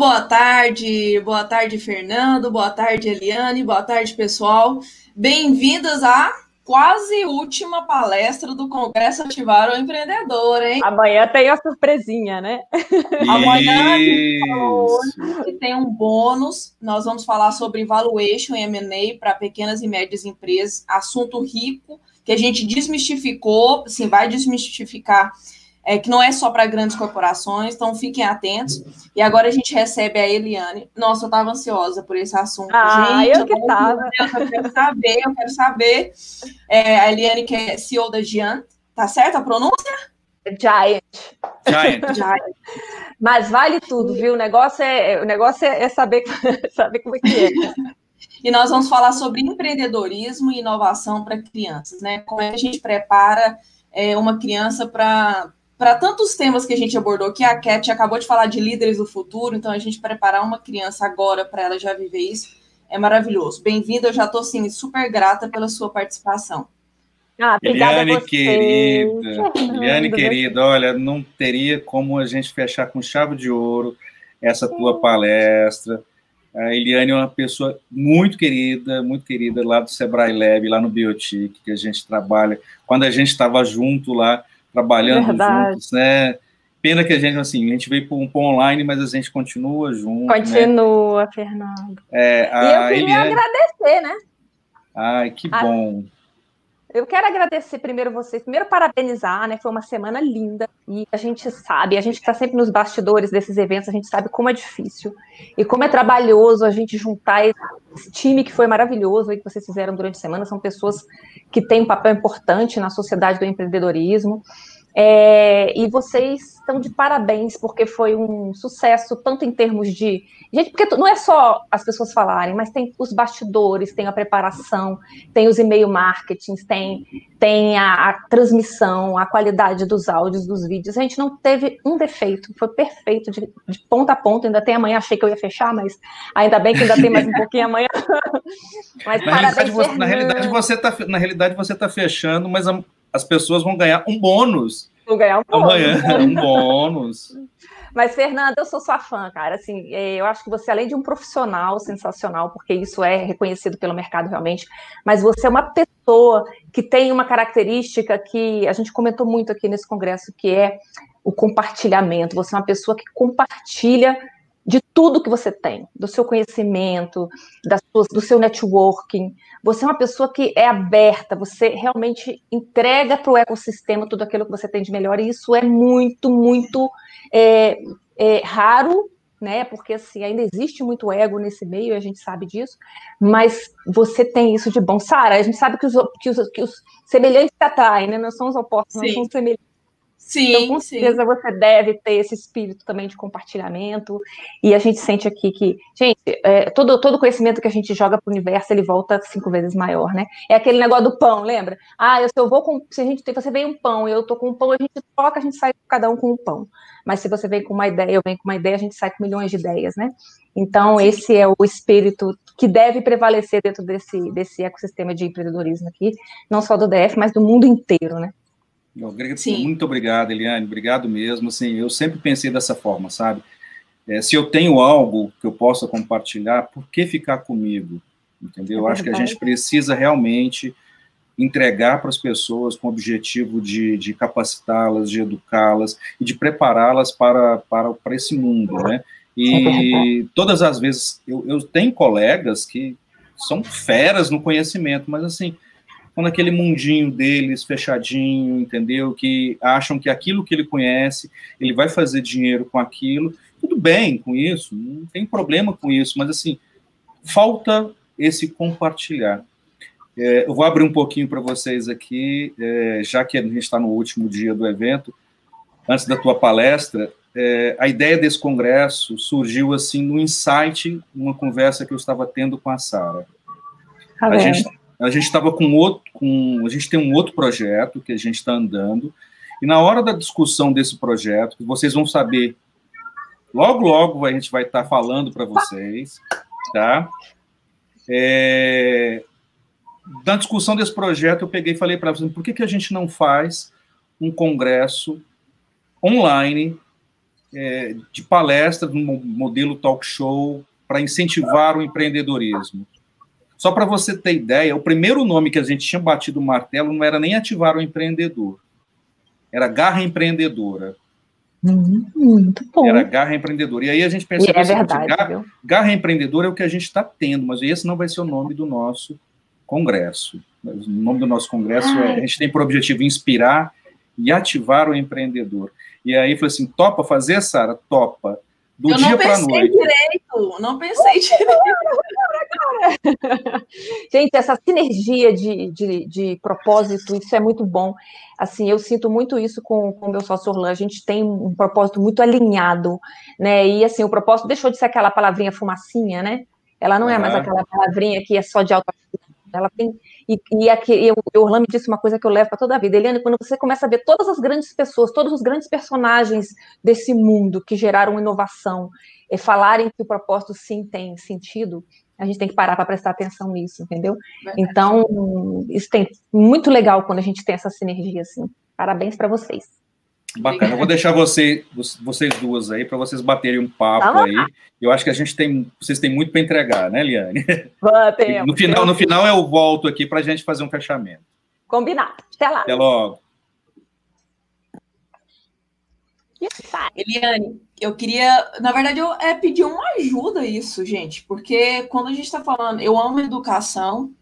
boa tarde, boa tarde, Fernando, boa tarde, Eliane, boa tarde, pessoal. Bem-vindos à quase última palestra do Congresso Ativar o Empreendedor, hein? Amanhã tem a surpresinha, né? Amanhã a gente falou hoje que tem um bônus. Nós vamos falar sobre valuation e M&A para pequenas e médias empresas, assunto rico que a gente desmistificou, assim, vai desmistificar é, que não é só para grandes corporações, então fiquem atentos. E agora a gente recebe a Eliane. Nossa, eu estava ansiosa por esse assunto. Ah, gente, eu que estava. Eu quero saber, eu quero saber. É, a Eliane, que é CEO da Giant, tá certo a pronúncia? Giant. Giant. Giant. Mas vale tudo, viu? O negócio é, o negócio é, é saber, saber como é que é. E nós vamos falar sobre empreendedorismo e inovação para crianças, né? Como é que a gente prepara é, uma criança para para tantos temas que a gente abordou que a Cat acabou de falar de líderes do futuro, então a gente preparar uma criança agora para ela já viver isso é maravilhoso. Bem-vinda, eu já estou assim, super grata pela sua participação. Ah, obrigada Eliane, querida, Eliane, querida, olha, não teria como a gente fechar com chave de ouro essa tua palestra. A Eliane é uma pessoa muito querida, muito querida lá do Sebrae Lab, lá no Biotic, que a gente trabalha. Quando a gente estava junto lá, trabalhando Verdade. juntos, né? Pena que a gente, assim, a gente veio para um online, mas a gente continua junto. Né? Continua, né? Fernando. É, e eu queria Eliane... agradecer, né? Ai, que a... bom. Eu quero agradecer primeiro vocês, primeiro parabenizar, né? Foi uma semana linda e a gente sabe, a gente está sempre nos bastidores desses eventos, a gente sabe como é difícil e como é trabalhoso a gente juntar esse time que foi maravilhoso e que vocês fizeram durante a semana. São pessoas que têm um papel importante na sociedade do empreendedorismo. É, e vocês estão de parabéns, porque foi um sucesso, tanto em termos de. Gente, porque não é só as pessoas falarem, mas tem os bastidores, tem a preparação, tem os e-mail marketings, tem, tem a, a, transmissão, a qualidade dos áudios, dos vídeos. A gente não teve um defeito, foi perfeito de, de ponta a ponta. Ainda tem amanhã, achei que eu ia fechar, mas ainda bem que ainda tem mais um pouquinho amanhã. mas na, realidade, você, na realidade, você está na realidade, você tá fechando, mas a as pessoas vão ganhar um bônus. Vão ganhar um bônus. Amanhã, um bônus. Mas, Fernanda, eu sou sua fã, cara. Assim, é, eu acho que você, além de um profissional sensacional, porque isso é reconhecido pelo mercado realmente, mas você é uma pessoa que tem uma característica que a gente comentou muito aqui nesse congresso, que é o compartilhamento. Você é uma pessoa que compartilha de tudo que você tem, do seu conhecimento, suas, do seu networking. Você é uma pessoa que é aberta, você realmente entrega para o ecossistema tudo aquilo que você tem de melhor, e isso é muito, muito é, é, raro, né? Porque assim, ainda existe muito ego nesse meio, a gente sabe disso, mas você tem isso de bom. Sara, a gente sabe que os, que os, que os semelhantes se atraem, né? Não são os opostos, Sim. não são semelhantes Sim, então, com certeza sim. você deve ter esse espírito também de compartilhamento. E a gente sente aqui que, gente, é, todo, todo conhecimento que a gente joga para o universo, ele volta cinco vezes maior, né? É aquele negócio do pão, lembra? Ah, eu, se eu vou com. Se a gente tem, você vem um pão e eu tô com um pão, a gente troca, a gente sai cada um com um pão. Mas se você vem com uma ideia, eu venho com uma ideia, a gente sai com milhões de ideias, né? Então, sim. esse é o espírito que deve prevalecer dentro desse, desse ecossistema de empreendedorismo aqui, não só do DF, mas do mundo inteiro, né? Muito obrigado, Eliane, obrigado mesmo. Assim, eu sempre pensei dessa forma, sabe? É, se eu tenho algo que eu possa compartilhar, por que ficar comigo? Entendeu? É eu acho que a gente precisa realmente entregar para as pessoas com o objetivo de, de capacitá-las, de educá-las e de prepará-las para, para, para esse mundo, né? E todas as vezes, eu, eu tenho colegas que são feras no conhecimento, mas assim, naquele mundinho deles fechadinho, entendeu? Que acham que aquilo que ele conhece, ele vai fazer dinheiro com aquilo. Tudo bem com isso, não tem problema com isso, mas assim, falta esse compartilhar. É, eu vou abrir um pouquinho para vocês aqui, é, já que a gente está no último dia do evento, antes da tua palestra, é, a ideia desse congresso surgiu assim no insight, numa conversa que eu estava tendo com a Sara. A gente a gente estava com outro, com, a gente tem um outro projeto que a gente está andando, e na hora da discussão desse projeto, vocês vão saber, logo, logo a gente vai estar tá falando para vocês, tá? É, na discussão desse projeto, eu peguei e falei para vocês, por que, que a gente não faz um congresso online é, de palestras no modelo talk show para incentivar o empreendedorismo. Só para você ter ideia, o primeiro nome que a gente tinha batido o martelo não era nem ativar o empreendedor, era garra empreendedora. Uhum, muito bom. Era garra empreendedora. E aí a gente pensa, é verdade, garra, garra empreendedora é o que a gente está tendo, mas esse não vai ser o nome do nosso congresso. O nome do nosso congresso é, a gente tem por objetivo inspirar e ativar o empreendedor. E aí falei assim, topa fazer, Sara? Topa. Do Eu dia para noite. direito, não pensei direito. Gente, essa sinergia de, de, de, propósito, isso é muito bom. Assim, eu sinto muito isso com o meu sócio Orlan. A gente tem um propósito muito alinhado, né? E assim, o propósito deixou de ser aquela palavrinha fumacinha, né? Ela não uhum. é mais aquela palavrinha que é só de alta ela tem. E, e aqui, eu, o Orlando me disse uma coisa que eu levo para toda a vida. Eliane, quando você começa a ver todas as grandes pessoas, todos os grandes personagens desse mundo que geraram inovação, e falarem que o propósito sim tem sentido, a gente tem que parar para prestar atenção nisso, entendeu? Então, isso tem muito legal quando a gente tem essa sinergia assim. Parabéns para vocês. Bacana. Eu vou deixar você, vocês duas aí para vocês baterem um papo aí. Eu acho que a gente tem, vocês têm muito para entregar, né, Liane? Batemos, no final, no final eu volto aqui para a gente fazer um fechamento. Combinado. Até lá. Até logo. Eliane, eu queria, na verdade, eu é pedir uma ajuda isso, gente, porque quando a gente está falando, eu amo educação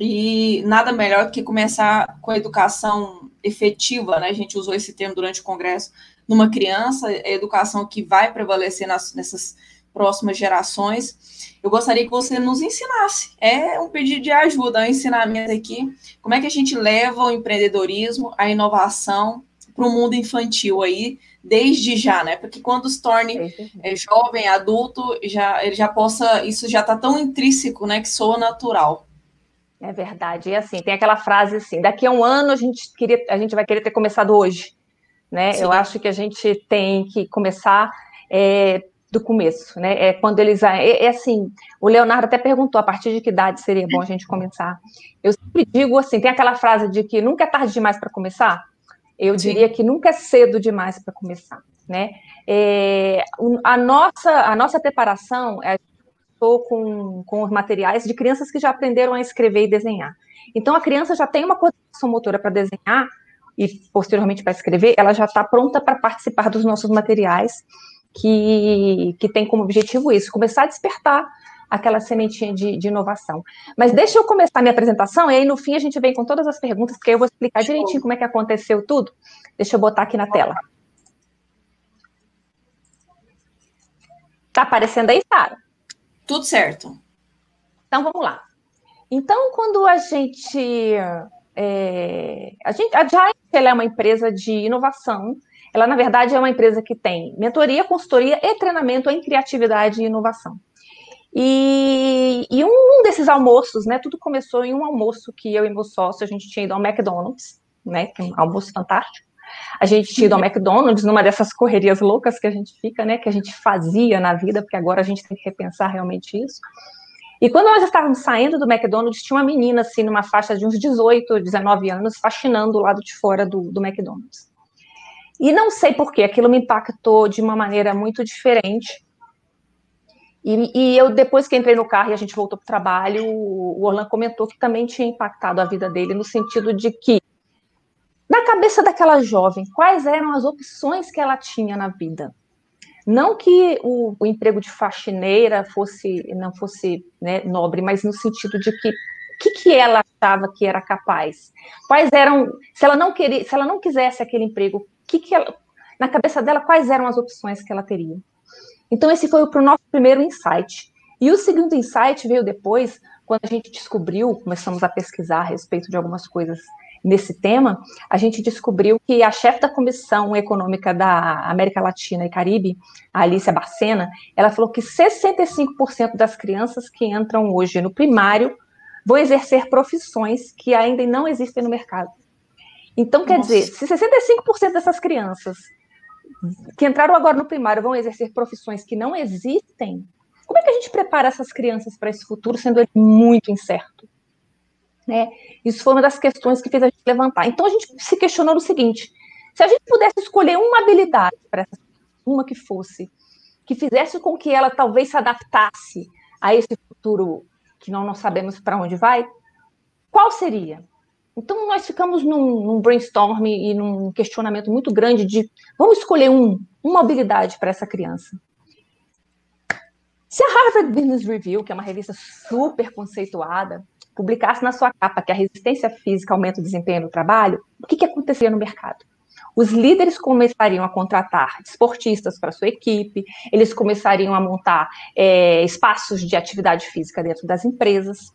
e nada melhor do que começar com a educação efetiva, né? A gente usou esse termo durante o congresso, numa criança, a educação que vai prevalecer nas, nessas próximas gerações. Eu gostaria que você nos ensinasse. É um pedido de ajuda, um ensinamento aqui. Como é que a gente leva o empreendedorismo, a inovação para o mundo infantil aí, desde já, né? Porque quando se torne é, jovem, adulto, já ele já possa, isso já está tão intrínseco, né, que soa natural. É verdade. E assim, tem aquela frase assim: daqui a um ano a gente, queria, a gente vai querer ter começado hoje. Né? Eu acho que a gente tem que começar é, do começo, né? É quando eles. É, é, assim, o Leonardo até perguntou a partir de que idade seria bom a gente começar. Eu sempre digo assim: tem aquela frase de que nunca é tarde demais para começar. Eu Sim. diria que nunca é cedo demais para começar. Né? É, a, nossa, a nossa preparação, é estou com, com os materiais de crianças que já aprenderam a escrever e desenhar. Então, a criança já tem uma coordenação motora para desenhar e, posteriormente, para escrever, ela já está pronta para participar dos nossos materiais, que, que tem como objetivo isso, começar a despertar aquela sementinha de, de, inovação. Mas deixa eu começar a minha apresentação, e aí no fim a gente vem com todas as perguntas, porque eu vou explicar direitinho como é que aconteceu tudo. Deixa eu botar aqui na tela. Tá aparecendo aí, Sara? Tudo certo. Então vamos lá. Então, quando a gente. É, a, gente a Giant é uma empresa de inovação. Ela, na verdade, é uma empresa que tem mentoria, consultoria e treinamento em criatividade e inovação. E, e, um desses almoços, né? Tudo começou em um almoço que eu e meu sócio a gente tinha ido ao McDonald's, né? Um almoço fantástico a gente tinha ido ao McDonald's numa dessas correrias loucas que a gente fica, né, que a gente fazia na vida, porque agora a gente tem que repensar realmente isso. E quando nós estávamos saindo do McDonald's, tinha uma menina, assim, numa faixa de uns 18, 19 anos, faxinando do lado de fora do, do McDonald's. E não sei porquê, aquilo me impactou de uma maneira muito diferente. E, e, eu, depois que entrei no carro e a gente voltou para o trabalho, o Orlando comentou que também tinha impactado a vida dele, no sentido de que na cabeça daquela jovem, quais eram as opções que ela tinha na vida? Não que o, o emprego de faxineira fosse não fosse né, nobre, mas no sentido de que o que, que ela achava que era capaz? Quais eram, se ela não queria, se ela não quisesse aquele emprego, que que ela, na cabeça dela quais eram as opções que ela teria? Então esse foi o nosso primeiro insight. E o segundo insight veio depois, quando a gente descobriu, começamos a pesquisar a respeito de algumas coisas nesse tema, a gente descobriu que a chefe da Comissão Econômica da América Latina e Caribe, a Alicia Barcena, ela falou que 65% das crianças que entram hoje no primário vão exercer profissões que ainda não existem no mercado. Então, quer Nossa. dizer, se 65% dessas crianças que entraram agora no primário vão exercer profissões que não existem, como é que a gente prepara essas crianças para esse futuro, sendo ele muito incerto? Né? Isso foi uma das questões que fez a gente levantar. Então a gente se questionou no seguinte: se a gente pudesse escolher uma habilidade para essas uma que fosse, que fizesse com que ela talvez se adaptasse a esse futuro que não, não sabemos para onde vai, qual seria? Então, nós ficamos num, num brainstorm e num questionamento muito grande de vamos escolher um, uma habilidade para essa criança. Se a Harvard Business Review, que é uma revista super conceituada, publicasse na sua capa que a resistência física aumenta o desempenho no trabalho, o que, que aconteceria no mercado? Os líderes começariam a contratar esportistas para sua equipe, eles começariam a montar é, espaços de atividade física dentro das empresas.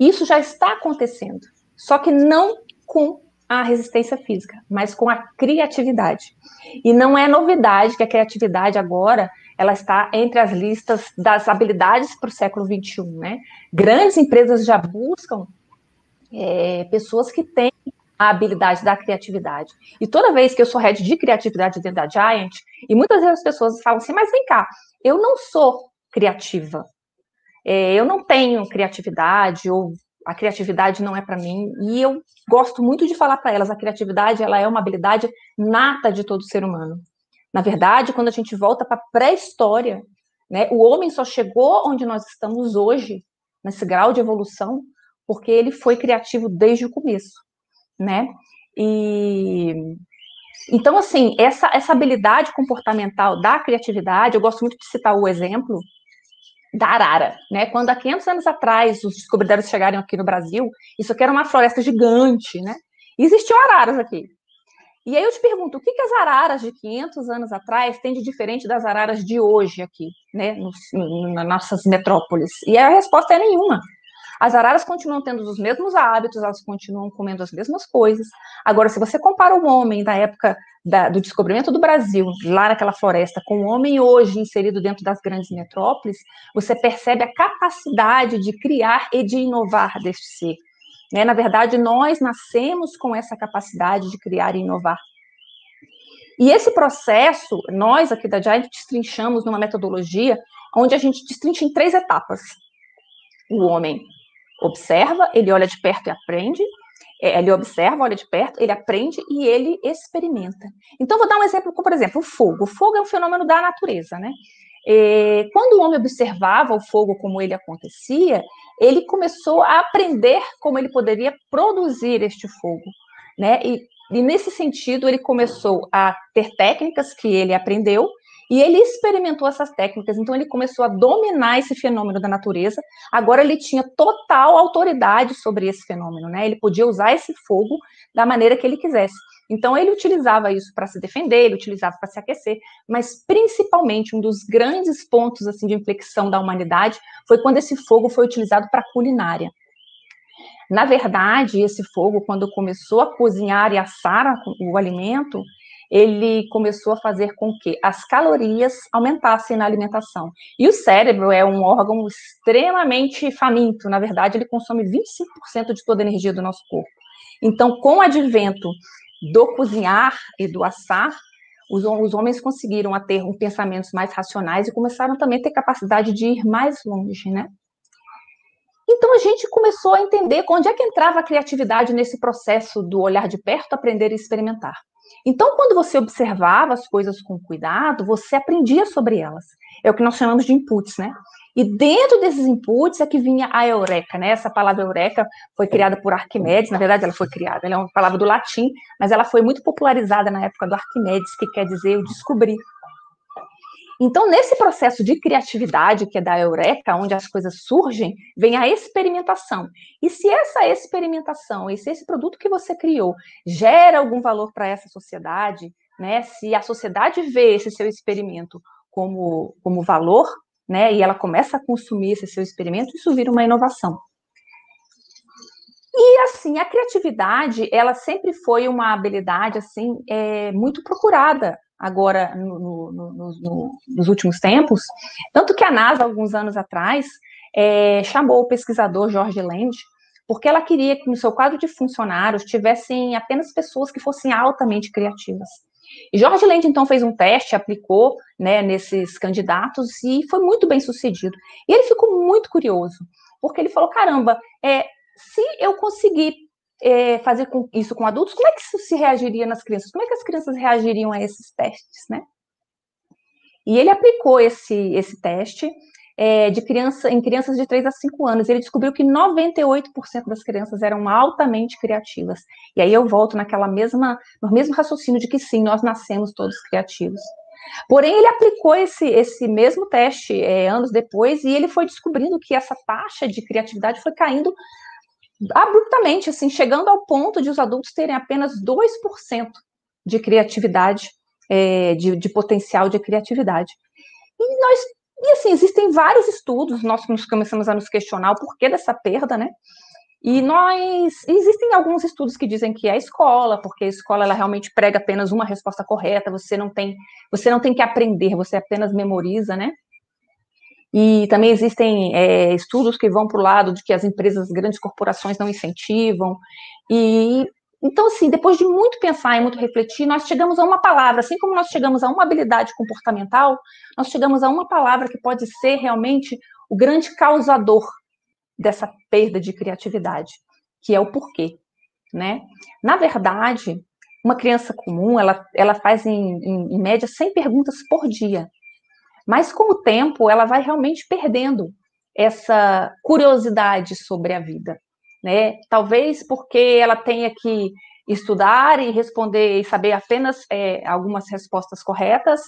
Isso já está acontecendo, só que não com a resistência física, mas com a criatividade. E não é novidade que a criatividade agora ela está entre as listas das habilidades para o século XXI. Né? Grandes empresas já buscam é, pessoas que têm a habilidade da criatividade. E toda vez que eu sou head de criatividade dentro da Giant, e muitas vezes as pessoas falam assim, mas vem cá, eu não sou criativa. É, eu não tenho criatividade, ou a criatividade não é para mim. E eu gosto muito de falar para elas, a criatividade ela é uma habilidade nata de todo ser humano. Na verdade, quando a gente volta para a pré-história, né, o homem só chegou onde nós estamos hoje, nesse grau de evolução, porque ele foi criativo desde o começo, né? E então, assim, essa, essa habilidade comportamental da criatividade, eu gosto muito de citar o exemplo da arara, né? Quando há 500 anos atrás os descobridores chegaram aqui no Brasil, isso aqui era uma floresta gigante, né? E existiam araras aqui. E aí eu te pergunto, o que, que as araras de 500 anos atrás têm de diferente das araras de hoje aqui, né, nos, nas nossas metrópoles? E a resposta é nenhuma. As araras continuam tendo os mesmos hábitos, elas continuam comendo as mesmas coisas. Agora, se você compara o homem da época da, do descobrimento do Brasil, lá naquela floresta, com o homem hoje inserido dentro das grandes metrópoles, você percebe a capacidade de criar e de inovar deste ser. Né? Na verdade, nós nascemos com essa capacidade de criar e inovar. E esse processo, nós aqui da Giant destrinchamos numa metodologia onde a gente destrincha em três etapas. O homem observa, ele olha de perto e aprende, é, ele observa, olha de perto, ele aprende e ele experimenta. Então, vou dar um exemplo, como, por exemplo, o fogo. O fogo é um fenômeno da natureza, né? E, quando o homem observava o fogo como ele acontecia, ele começou a aprender como ele poderia produzir este fogo, né? E, e nesse sentido, ele começou a ter técnicas que ele aprendeu e ele experimentou essas técnicas, então ele começou a dominar esse fenômeno da natureza. Agora ele tinha total autoridade sobre esse fenômeno, né? Ele podia usar esse fogo da maneira que ele quisesse. Então ele utilizava isso para se defender, ele utilizava para se aquecer, mas principalmente um dos grandes pontos assim de inflexão da humanidade foi quando esse fogo foi utilizado para culinária. Na verdade, esse fogo, quando começou a cozinhar e assar o alimento, ele começou a fazer com que as calorias aumentassem na alimentação. E o cérebro é um órgão extremamente faminto, na verdade, ele consome 25% de toda a energia do nosso corpo. Então, com o advento do cozinhar e do assar, os, os homens conseguiram a ter um pensamentos mais racionais e começaram também a ter capacidade de ir mais longe, né? Então a gente começou a entender onde é que entrava a criatividade nesse processo do olhar de perto, aprender e experimentar. Então, quando você observava as coisas com cuidado, você aprendia sobre elas. É o que nós chamamos de inputs, né? E dentro desses inputs é que vinha a eureka, né? Essa palavra eureka foi criada por Arquimedes, na verdade ela foi criada, ela é uma palavra do latim, mas ela foi muito popularizada na época do Arquimedes, que quer dizer eu descobri. Então, nesse processo de criatividade, que é da eureka, onde as coisas surgem, vem a experimentação. E se essa experimentação, e se esse produto que você criou gera algum valor para essa sociedade, né? Se a sociedade vê esse seu experimento como, como valor, né, e ela começa a consumir esse seu experimento, isso vira uma inovação. E assim, a criatividade, ela sempre foi uma habilidade assim é, muito procurada agora no, no, no, nos últimos tempos, tanto que a NASA alguns anos atrás é, chamou o pesquisador George Land porque ela queria que no seu quadro de funcionários tivessem apenas pessoas que fossem altamente criativas. E Jorge Lente, então, fez um teste, aplicou né, nesses candidatos e foi muito bem sucedido. E ele ficou muito curioso, porque ele falou: caramba, é, se eu conseguir é, fazer com, isso com adultos, como é que isso se reagiria nas crianças? Como é que as crianças reagiriam a esses testes, né? E ele aplicou esse, esse teste é, de criança, em crianças de 3 a 5 anos. Ele descobriu que 98% das crianças eram altamente criativas. E aí eu volto naquela mesma, no mesmo raciocínio de que sim, nós nascemos todos criativos. Porém, ele aplicou esse, esse mesmo teste é, anos depois e ele foi descobrindo que essa taxa de criatividade foi caindo abruptamente, assim, chegando ao ponto de os adultos terem apenas 2% de criatividade, é, de, de potencial de criatividade. E nós e assim, existem vários estudos, nós começamos a nos questionar o porquê dessa perda, né? E nós existem alguns estudos que dizem que é a escola, porque a escola ela realmente prega apenas uma resposta correta, você não tem, você não tem que aprender, você apenas memoriza, né? E também existem é, estudos que vão para o lado de que as empresas, grandes corporações não incentivam. E então, assim, depois de muito pensar e muito refletir, nós chegamos a uma palavra, assim como nós chegamos a uma habilidade comportamental, nós chegamos a uma palavra que pode ser realmente o grande causador dessa perda de criatividade, que é o porquê, né? Na verdade, uma criança comum, ela, ela faz em, em, em média 100 perguntas por dia, mas com o tempo ela vai realmente perdendo essa curiosidade sobre a vida, né? Talvez porque ela tenha que estudar e responder e saber apenas é, algumas respostas corretas,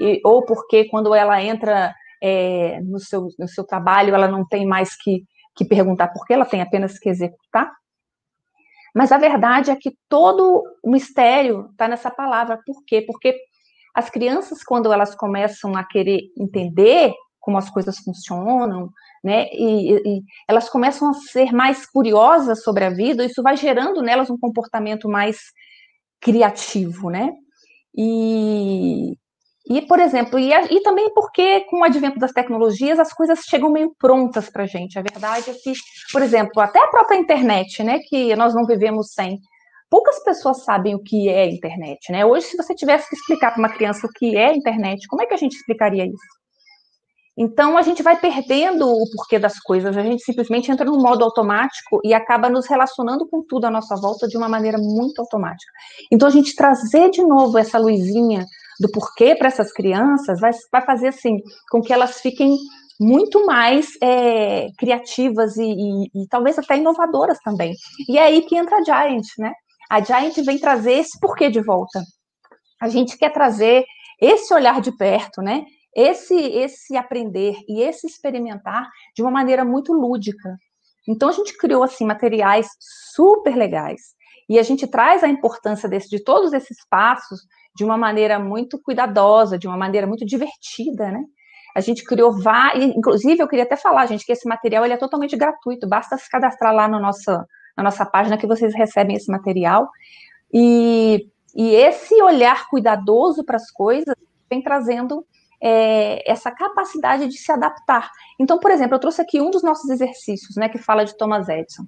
e, ou porque quando ela entra é, no, seu, no seu trabalho ela não tem mais que, que perguntar por que ela tem apenas que executar. Mas a verdade é que todo o mistério está nessa palavra. Por quê? Porque as crianças, quando elas começam a querer entender como as coisas funcionam, né? E, e, elas começam a ser mais curiosas sobre a vida, isso vai gerando nelas um comportamento mais criativo, né? E, e por exemplo, e, e também porque com o advento das tecnologias as coisas chegam meio prontas para a gente. A verdade é que, por exemplo, até a própria internet, né? Que nós não vivemos sem. Poucas pessoas sabem o que é internet, né? Hoje, se você tivesse que explicar para uma criança o que é internet, como é que a gente explicaria isso? Então, a gente vai perdendo o porquê das coisas, a gente simplesmente entra no modo automático e acaba nos relacionando com tudo à nossa volta de uma maneira muito automática. Então, a gente trazer de novo essa luzinha do porquê para essas crianças vai, vai fazer assim com que elas fiquem muito mais é, criativas e, e, e, talvez até inovadoras também. E é aí que entra a Giant, né? A Giant vem trazer esse porquê de volta. A gente quer trazer esse olhar de perto, né? Esse, esse aprender e esse experimentar de uma maneira muito lúdica. Então a gente criou assim materiais super legais e a gente traz a importância desse, de todos esses passos de uma maneira muito cuidadosa, de uma maneira muito divertida, né? A gente criou vários, inclusive eu queria até falar, gente, que esse material ele é totalmente gratuito, basta se cadastrar lá no nossa, na nossa página que vocês recebem esse material. E, e esse olhar cuidadoso para as coisas vem trazendo é, essa capacidade de se adaptar. Então, por exemplo, eu trouxe aqui um dos nossos exercícios, né, que fala de Thomas Edison.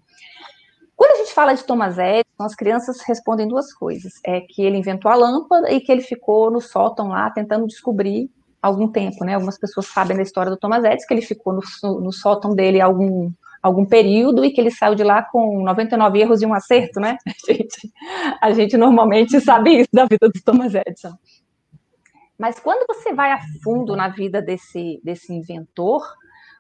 Quando a gente fala de Thomas Edison, as crianças respondem duas coisas: é que ele inventou a lâmpada e que ele ficou no sótão lá tentando descobrir algum tempo, né? Algumas pessoas sabem da história do Thomas Edison que ele ficou no, no, sótão dele algum algum período e que ele saiu de lá com 99 erros e um acerto, né? A gente, a gente normalmente sabe isso da vida do Thomas Edison. Mas quando você vai a fundo na vida desse, desse inventor,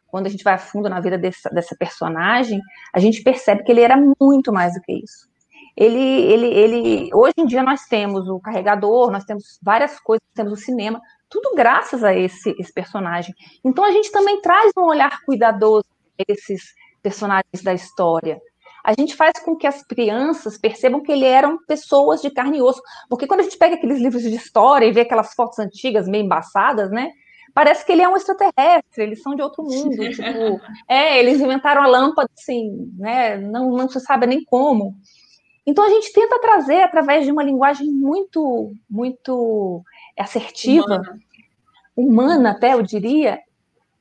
quando a gente vai a fundo na vida dessa, dessa personagem, a gente percebe que ele era muito mais do que isso. Ele, ele, ele, hoje em dia nós temos o carregador, nós temos várias coisas, temos o cinema, tudo graças a esse, esse personagem. Então a gente também traz um olhar cuidadoso a esses personagens da história a gente faz com que as crianças percebam que ele eram pessoas de carne e osso. Porque quando a gente pega aqueles livros de história e vê aquelas fotos antigas meio embaçadas, né? Parece que ele é um extraterrestre, eles são de outro mundo. tipo, é, eles inventaram a lâmpada assim, né? Não, não se sabe nem como. Então a gente tenta trazer através de uma linguagem muito, muito assertiva, humana, humana até eu diria,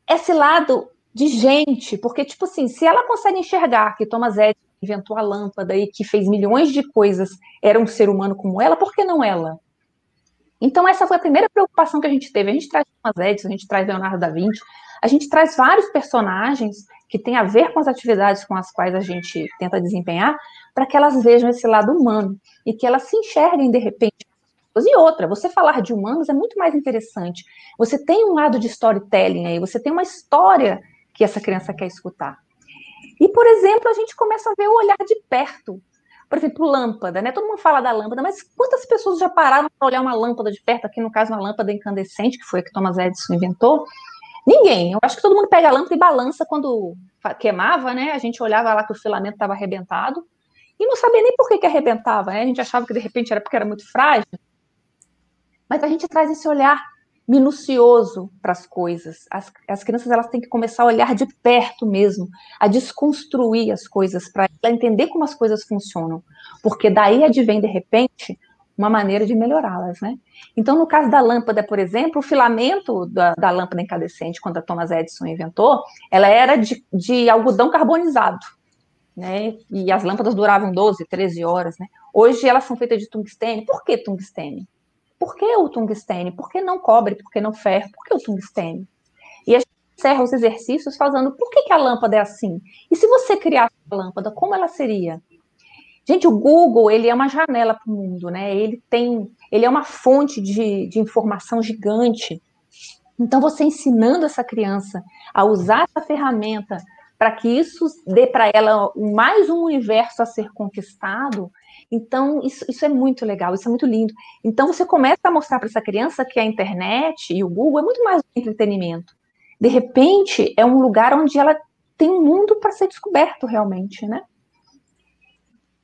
esse lado de gente, porque tipo assim, se ela consegue enxergar que Thomas Edison inventou a lâmpada e que fez milhões de coisas, era um ser humano como ela, por que não ela? Então, essa foi a primeira preocupação que a gente teve. A gente traz Thomas Edison, a gente traz Leonardo da Vinci, a gente traz vários personagens que têm a ver com as atividades com as quais a gente tenta desempenhar, para que elas vejam esse lado humano e que elas se enxerguem, de repente. E outra, você falar de humanos é muito mais interessante. Você tem um lado de storytelling aí, você tem uma história que essa criança quer escutar. E, por exemplo, a gente começa a ver o olhar de perto. Por exemplo, lâmpada, né? Todo mundo fala da lâmpada, mas quantas pessoas já pararam para olhar uma lâmpada de perto? Aqui, no caso, uma lâmpada incandescente, que foi a que Thomas Edison inventou. Ninguém. Eu acho que todo mundo pega a lâmpada e balança quando queimava, né? A gente olhava lá que o filamento estava arrebentado e não sabia nem por que, que arrebentava, né? A gente achava que de repente era porque era muito frágil. Mas a gente traz esse olhar minucioso para as coisas. As, as crianças elas têm que começar a olhar de perto mesmo, a desconstruir as coisas para entender como as coisas funcionam, porque daí advém de repente uma maneira de melhorá-las, né? Então, no caso da lâmpada, por exemplo, o filamento da, da lâmpada incandescente, quando a Thomas Edison inventou, ela era de, de algodão carbonizado, né? E as lâmpadas duravam 12, 13 horas, né? Hoje elas são feitas de tungstênio. Por que tungstênio? Por que o tungstênio? Por que não cobre? Por que não ferro? Por que o tungstênio? E a gente encerra os exercícios falando por que, que a lâmpada é assim? E se você criasse a lâmpada, como ela seria? Gente, o Google, ele é uma janela para o mundo, né? Ele tem, ele é uma fonte de, de informação gigante. Então, você ensinando essa criança a usar essa ferramenta para que isso dê para ela mais um universo a ser conquistado, então, isso, isso é muito legal, isso é muito lindo. Então, você começa a mostrar para essa criança que a internet e o Google é muito mais do que entretenimento. De repente, é um lugar onde ela tem um mundo para ser descoberto realmente, né?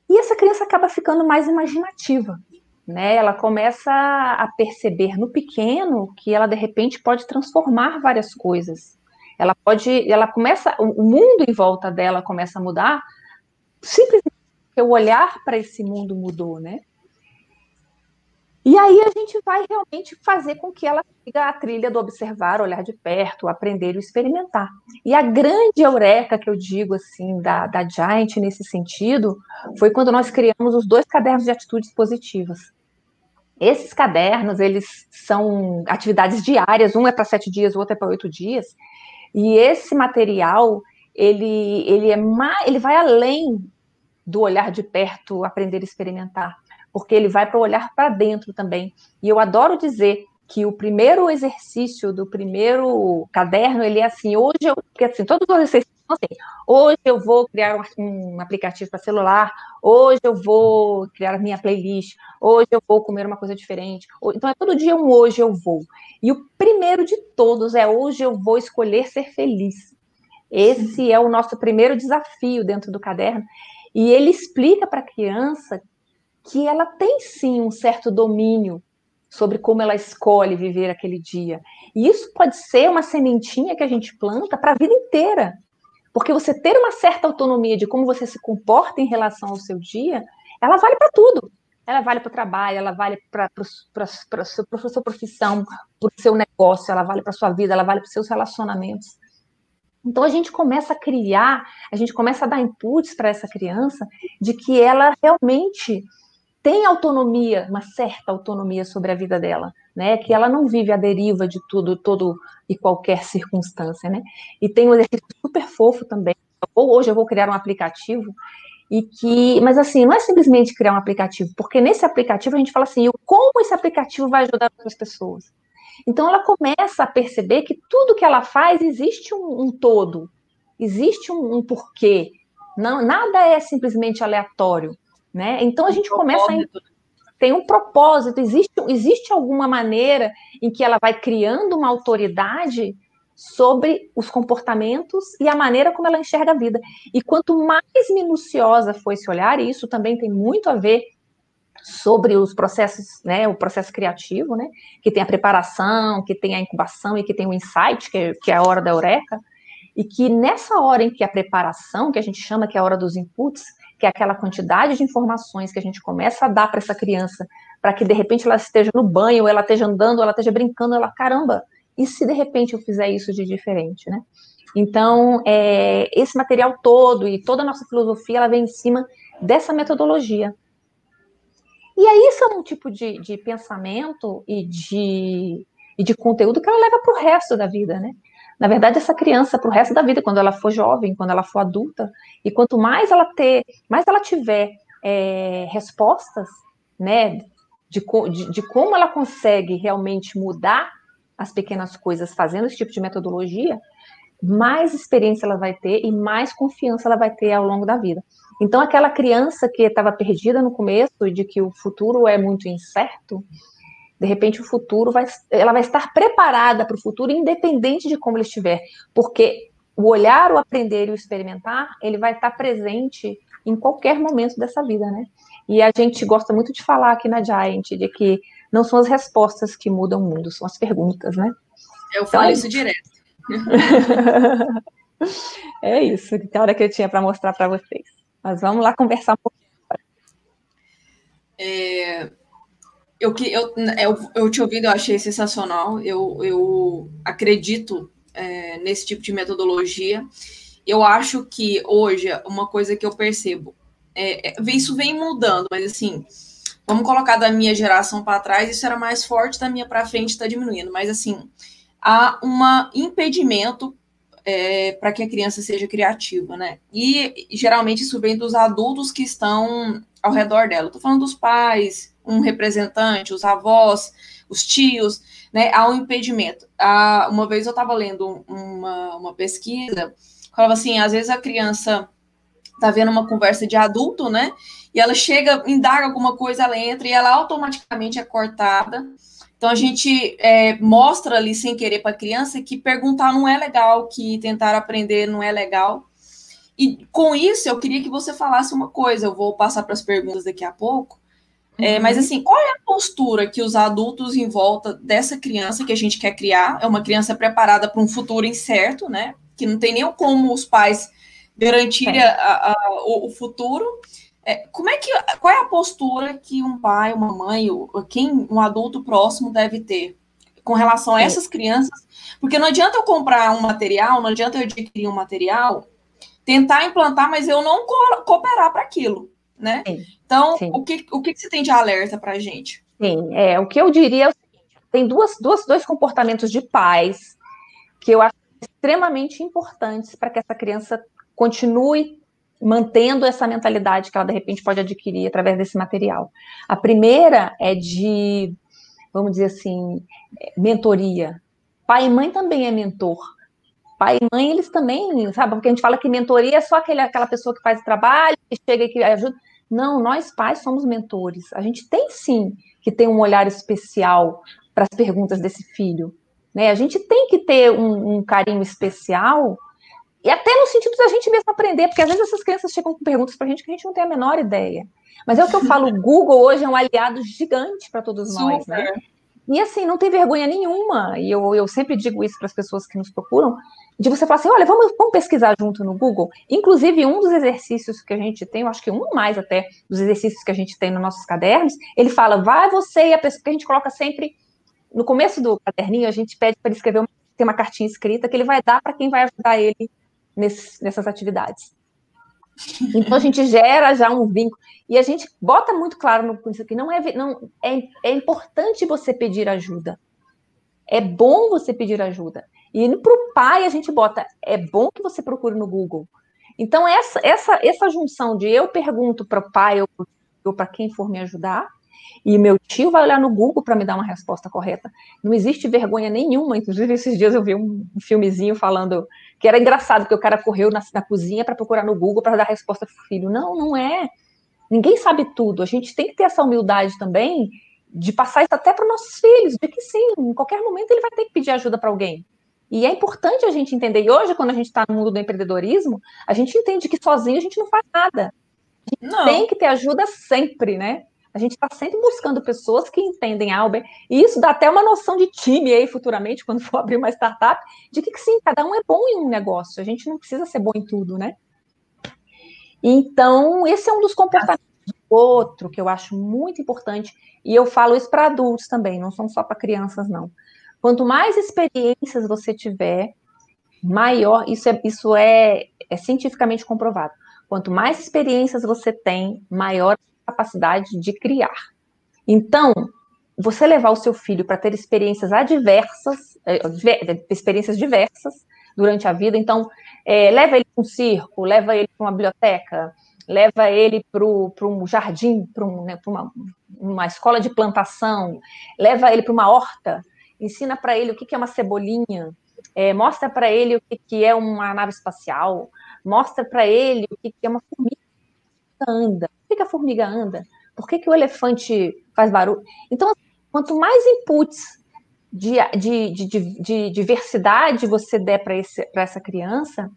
E essa criança acaba ficando mais imaginativa, né? Ela começa a perceber no pequeno que ela de repente pode transformar várias coisas. Ela pode, ela começa, o mundo em volta dela começa a mudar simplesmente porque o olhar para esse mundo mudou, né? E aí a gente vai realmente fazer com que ela siga a trilha do observar, olhar de perto, aprender e experimentar. E a grande eureka que eu digo assim da, da Giant nesse sentido foi quando nós criamos os dois cadernos de atitudes positivas. Esses cadernos, eles são atividades diárias, um é para sete dias, o outro é para oito dias. E esse material, ele, ele, é ele vai além do olhar de perto, aprender a experimentar, porque ele vai para o olhar para dentro também. E eu adoro dizer que o primeiro exercício do primeiro caderno, ele é assim, hoje eu, porque assim, todos os exercícios são assim, hoje eu vou criar um, um aplicativo para celular, hoje eu vou criar a minha playlist, hoje eu vou comer uma coisa diferente, então é todo dia um hoje eu vou. E o primeiro de todos é hoje eu vou escolher ser feliz. Esse é o nosso primeiro desafio dentro do caderno, e ele explica para a criança que ela tem sim um certo domínio sobre como ela escolhe viver aquele dia. E isso pode ser uma sementinha que a gente planta para a vida inteira. Porque você ter uma certa autonomia de como você se comporta em relação ao seu dia, ela vale para tudo. Ela vale para o trabalho, ela vale para a sua profissão, para o seu negócio, ela vale para a sua vida, ela vale para os seus relacionamentos. Então a gente começa a criar, a gente começa a dar inputs para essa criança de que ela realmente tem autonomia, uma certa autonomia sobre a vida dela, né? Que ela não vive a deriva de tudo, todo e qualquer circunstância, né? E tem um exercício super fofo também. Ou hoje eu vou criar um aplicativo e que, mas assim, não é simplesmente criar um aplicativo, porque nesse aplicativo a gente fala assim, como esse aplicativo vai ajudar outras pessoas. Então ela começa a perceber que tudo que ela faz existe um, um todo, existe um, um, porquê. Não, nada é simplesmente aleatório, né? Então a gente começa a tem um propósito, existe, existe alguma maneira em que ela vai criando uma autoridade sobre os comportamentos e a maneira como ela enxerga a vida. E quanto mais minuciosa for esse olhar, e isso também tem muito a ver sobre os processos, né, o processo criativo, né, que tem a preparação, que tem a incubação e que tem o insight, que é, que é a hora da eureka, e que nessa hora em que a preparação, que a gente chama que é a hora dos inputs, que é aquela quantidade de informações que a gente começa a dar para essa criança, para que de repente ela esteja no banho, ela esteja andando, ela esteja brincando, ela, caramba, e se de repente eu fizer isso de diferente, né? Então, é, esse material todo e toda a nossa filosofia, ela vem em cima dessa metodologia, e aí isso é um tipo de, de pensamento e de, e de conteúdo que ela leva para o resto da vida, né? Na verdade, essa criança, para o resto da vida, quando ela for jovem, quando ela for adulta, e quanto mais ela ter, mais ela tiver é, respostas, né, de, de, de como ela consegue realmente mudar as pequenas coisas fazendo esse tipo de metodologia, mais experiência ela vai ter e mais confiança ela vai ter ao longo da vida. Então, aquela criança que estava perdida no começo, de que o futuro é muito incerto, de repente o futuro vai, ela vai estar preparada para o futuro, independente de como ele estiver, porque o olhar, o aprender e o experimentar, ele vai estar presente em qualquer momento dessa vida, né? E a gente gosta muito de falar aqui na Giant de que não são as respostas que mudam o mundo, são as perguntas, né? Eu falo então, isso direto. é isso, que hora que eu tinha para mostrar para vocês. Mas vamos lá conversar um pouquinho. É, eu, eu, eu, eu te ouvindo, eu achei sensacional. Eu, eu acredito é, nesse tipo de metodologia. Eu acho que hoje, uma coisa que eu percebo, é, é isso vem mudando, mas assim, vamos colocar da minha geração para trás, isso era mais forte, da minha para frente está diminuindo, mas assim, há um impedimento é, para que a criança seja criativa, né? E geralmente isso vem dos adultos que estão ao redor dela. Estou falando dos pais, um representante, os avós, os tios, né? Há um impedimento. Há, uma vez eu estava lendo uma, uma pesquisa, falava assim, às vezes a criança está vendo uma conversa de adulto, né? E ela chega, indaga alguma coisa, ela entra e ela automaticamente é cortada então a gente é, mostra ali sem querer para a criança que perguntar não é legal, que tentar aprender não é legal. E com isso eu queria que você falasse uma coisa. Eu vou passar para as perguntas daqui a pouco. É, uhum. mas assim, qual é a postura que os adultos em volta dessa criança que a gente quer criar? É uma criança preparada para um futuro incerto, né? Que não tem nem como os pais garantirem é. a, a, o, o futuro. É, como é que, qual é a postura que um pai, uma mãe, ou quem, um adulto próximo deve ter com relação a essas crianças? Porque não adianta eu comprar um material, não adianta eu adquirir um material, tentar implantar, mas eu não co cooperar para aquilo, né? Sim, então, sim. O, que, o que você tem de alerta para a gente? Sim, é, o que eu diria é o seguinte, tem duas, duas, dois comportamentos de pais que eu acho extremamente importantes para que essa criança continue mantendo essa mentalidade que ela de repente pode adquirir através desse material. A primeira é de, vamos dizer assim, mentoria. Pai e mãe também é mentor. Pai e mãe, eles também, sabe? Porque a gente fala que mentoria é só aquele, aquela pessoa que faz o trabalho, que chega e que ajuda. Não, nós pais somos mentores. A gente tem sim que ter um olhar especial para as perguntas desse filho. Né? A gente tem que ter um, um carinho especial e até no sentido da gente mesmo aprender, porque às vezes essas crianças chegam com perguntas para a gente que a gente não tem a menor ideia. Mas é o que eu falo, o Google hoje é um aliado gigante para todos Super. nós, né? E assim, não tem vergonha nenhuma, e eu, eu sempre digo isso para as pessoas que nos procuram, de você falar assim, olha, vamos, vamos pesquisar junto no Google. Inclusive, um dos exercícios que a gente tem, eu acho que um mais até dos exercícios que a gente tem nos nossos cadernos, ele fala, vai você e a pessoa, que a gente coloca sempre, no começo do caderninho, a gente pede para ele escrever, uma, tem uma cartinha escrita que ele vai dar para quem vai ajudar ele nesse, nessas atividades. Então a gente gera já um vínculo e a gente bota muito claro no isso aqui não é não é, é importante você pedir ajuda. É bom você pedir ajuda. E para o pai a gente bota é bom que você procure no Google. Então essa essa essa junção de eu pergunto para o pai ou para quem for me ajudar e meu tio vai olhar no Google para me dar uma resposta correta. Não existe vergonha nenhuma. Inclusive, esses dias eu vi um filmezinho falando que era engraçado, porque o cara correu na, na cozinha para procurar no Google para dar resposta para o filho. Não, não é. Ninguém sabe tudo. A gente tem que ter essa humildade também de passar isso até para os nossos filhos, de que sim, em qualquer momento ele vai ter que pedir ajuda para alguém. E é importante a gente entender. E hoje, quando a gente está no mundo do empreendedorismo, a gente entende que sozinho a gente não faz nada. A gente não. tem que ter ajuda sempre, né? A gente está sempre buscando pessoas que entendem Albert, e isso dá até uma noção de time aí futuramente, quando for abrir uma startup, de que sim, cada um é bom em um negócio, a gente não precisa ser bom em tudo, né? Então, esse é um dos comportamentos. Outro que eu acho muito importante, e eu falo isso para adultos também, não são só para crianças, não. Quanto mais experiências você tiver, maior, isso é, isso é, é cientificamente comprovado. Quanto mais experiências você tem, maior capacidade de criar. Então, você levar o seu filho para ter experiências adversas, é, experiências diversas durante a vida, então, é, leva ele para um circo, leva ele para uma biblioteca, leva ele para um jardim, para um, né, uma, uma escola de plantação, leva ele para uma horta, ensina para ele o que, que é uma cebolinha, é, mostra para ele o que, que é uma nave espacial, mostra para ele o que, que é uma formiga anda. Por que, que a formiga anda? Por que, que o elefante faz barulho? Então, quanto mais inputs de, de, de, de diversidade você der para essa criança,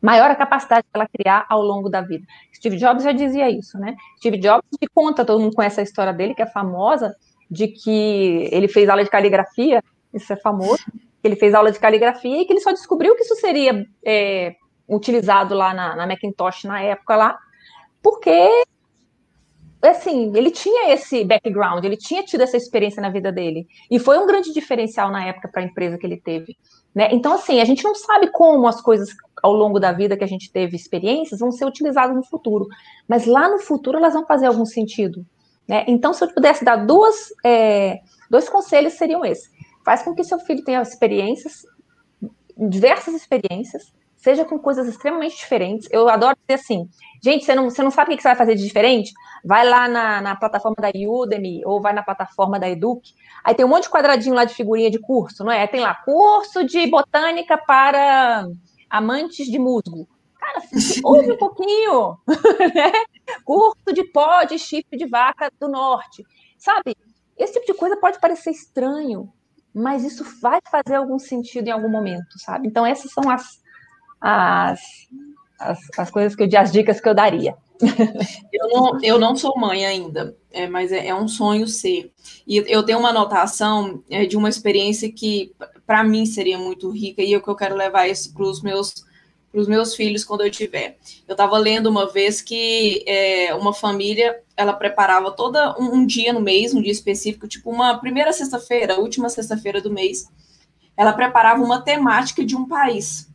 maior a capacidade dela criar ao longo da vida. Steve Jobs já dizia isso, né? Steve Jobs que conta, todo mundo conhece a história dele, que é famosa, de que ele fez aula de caligrafia, isso é famoso, ele fez aula de caligrafia e que ele só descobriu que isso seria é, utilizado lá na, na Macintosh na época lá, porque assim, ele tinha esse background, ele tinha tido essa experiência na vida dele. E foi um grande diferencial na época para a empresa que ele teve. Né? Então, assim, a gente não sabe como as coisas ao longo da vida que a gente teve experiências vão ser utilizadas no futuro. Mas lá no futuro elas vão fazer algum sentido. Né? Então, se eu pudesse dar duas, é, dois conselhos, seriam esses. Faz com que seu filho tenha experiências, diversas experiências, seja com coisas extremamente diferentes. Eu adoro dizer assim, gente, você não, você não sabe o que você vai fazer de diferente? Vai lá na, na plataforma da Udemy ou vai na plataforma da Eduque. Aí tem um monte de quadradinho lá de figurinha de curso, não é? Tem lá, curso de botânica para amantes de musgo. Cara, ouve um pouquinho, né? Curso de pó de chifre de vaca do norte. Sabe? Esse tipo de coisa pode parecer estranho, mas isso vai fazer algum sentido em algum momento, sabe? Então, essas são as, as, as, as coisas que eu as dicas que eu daria. Eu não, eu não sou mãe ainda, é, mas é, é, um sonho ser. E eu tenho uma anotação é, de uma experiência que, para mim, seria muito rica e é o que eu quero levar isso para os meus, meus filhos quando eu tiver. Eu estava lendo uma vez que é, uma família ela preparava todo um, um, dia no mês, um dia específico, tipo uma primeira sexta-feira, última sexta-feira do mês, ela preparava uma temática de um país.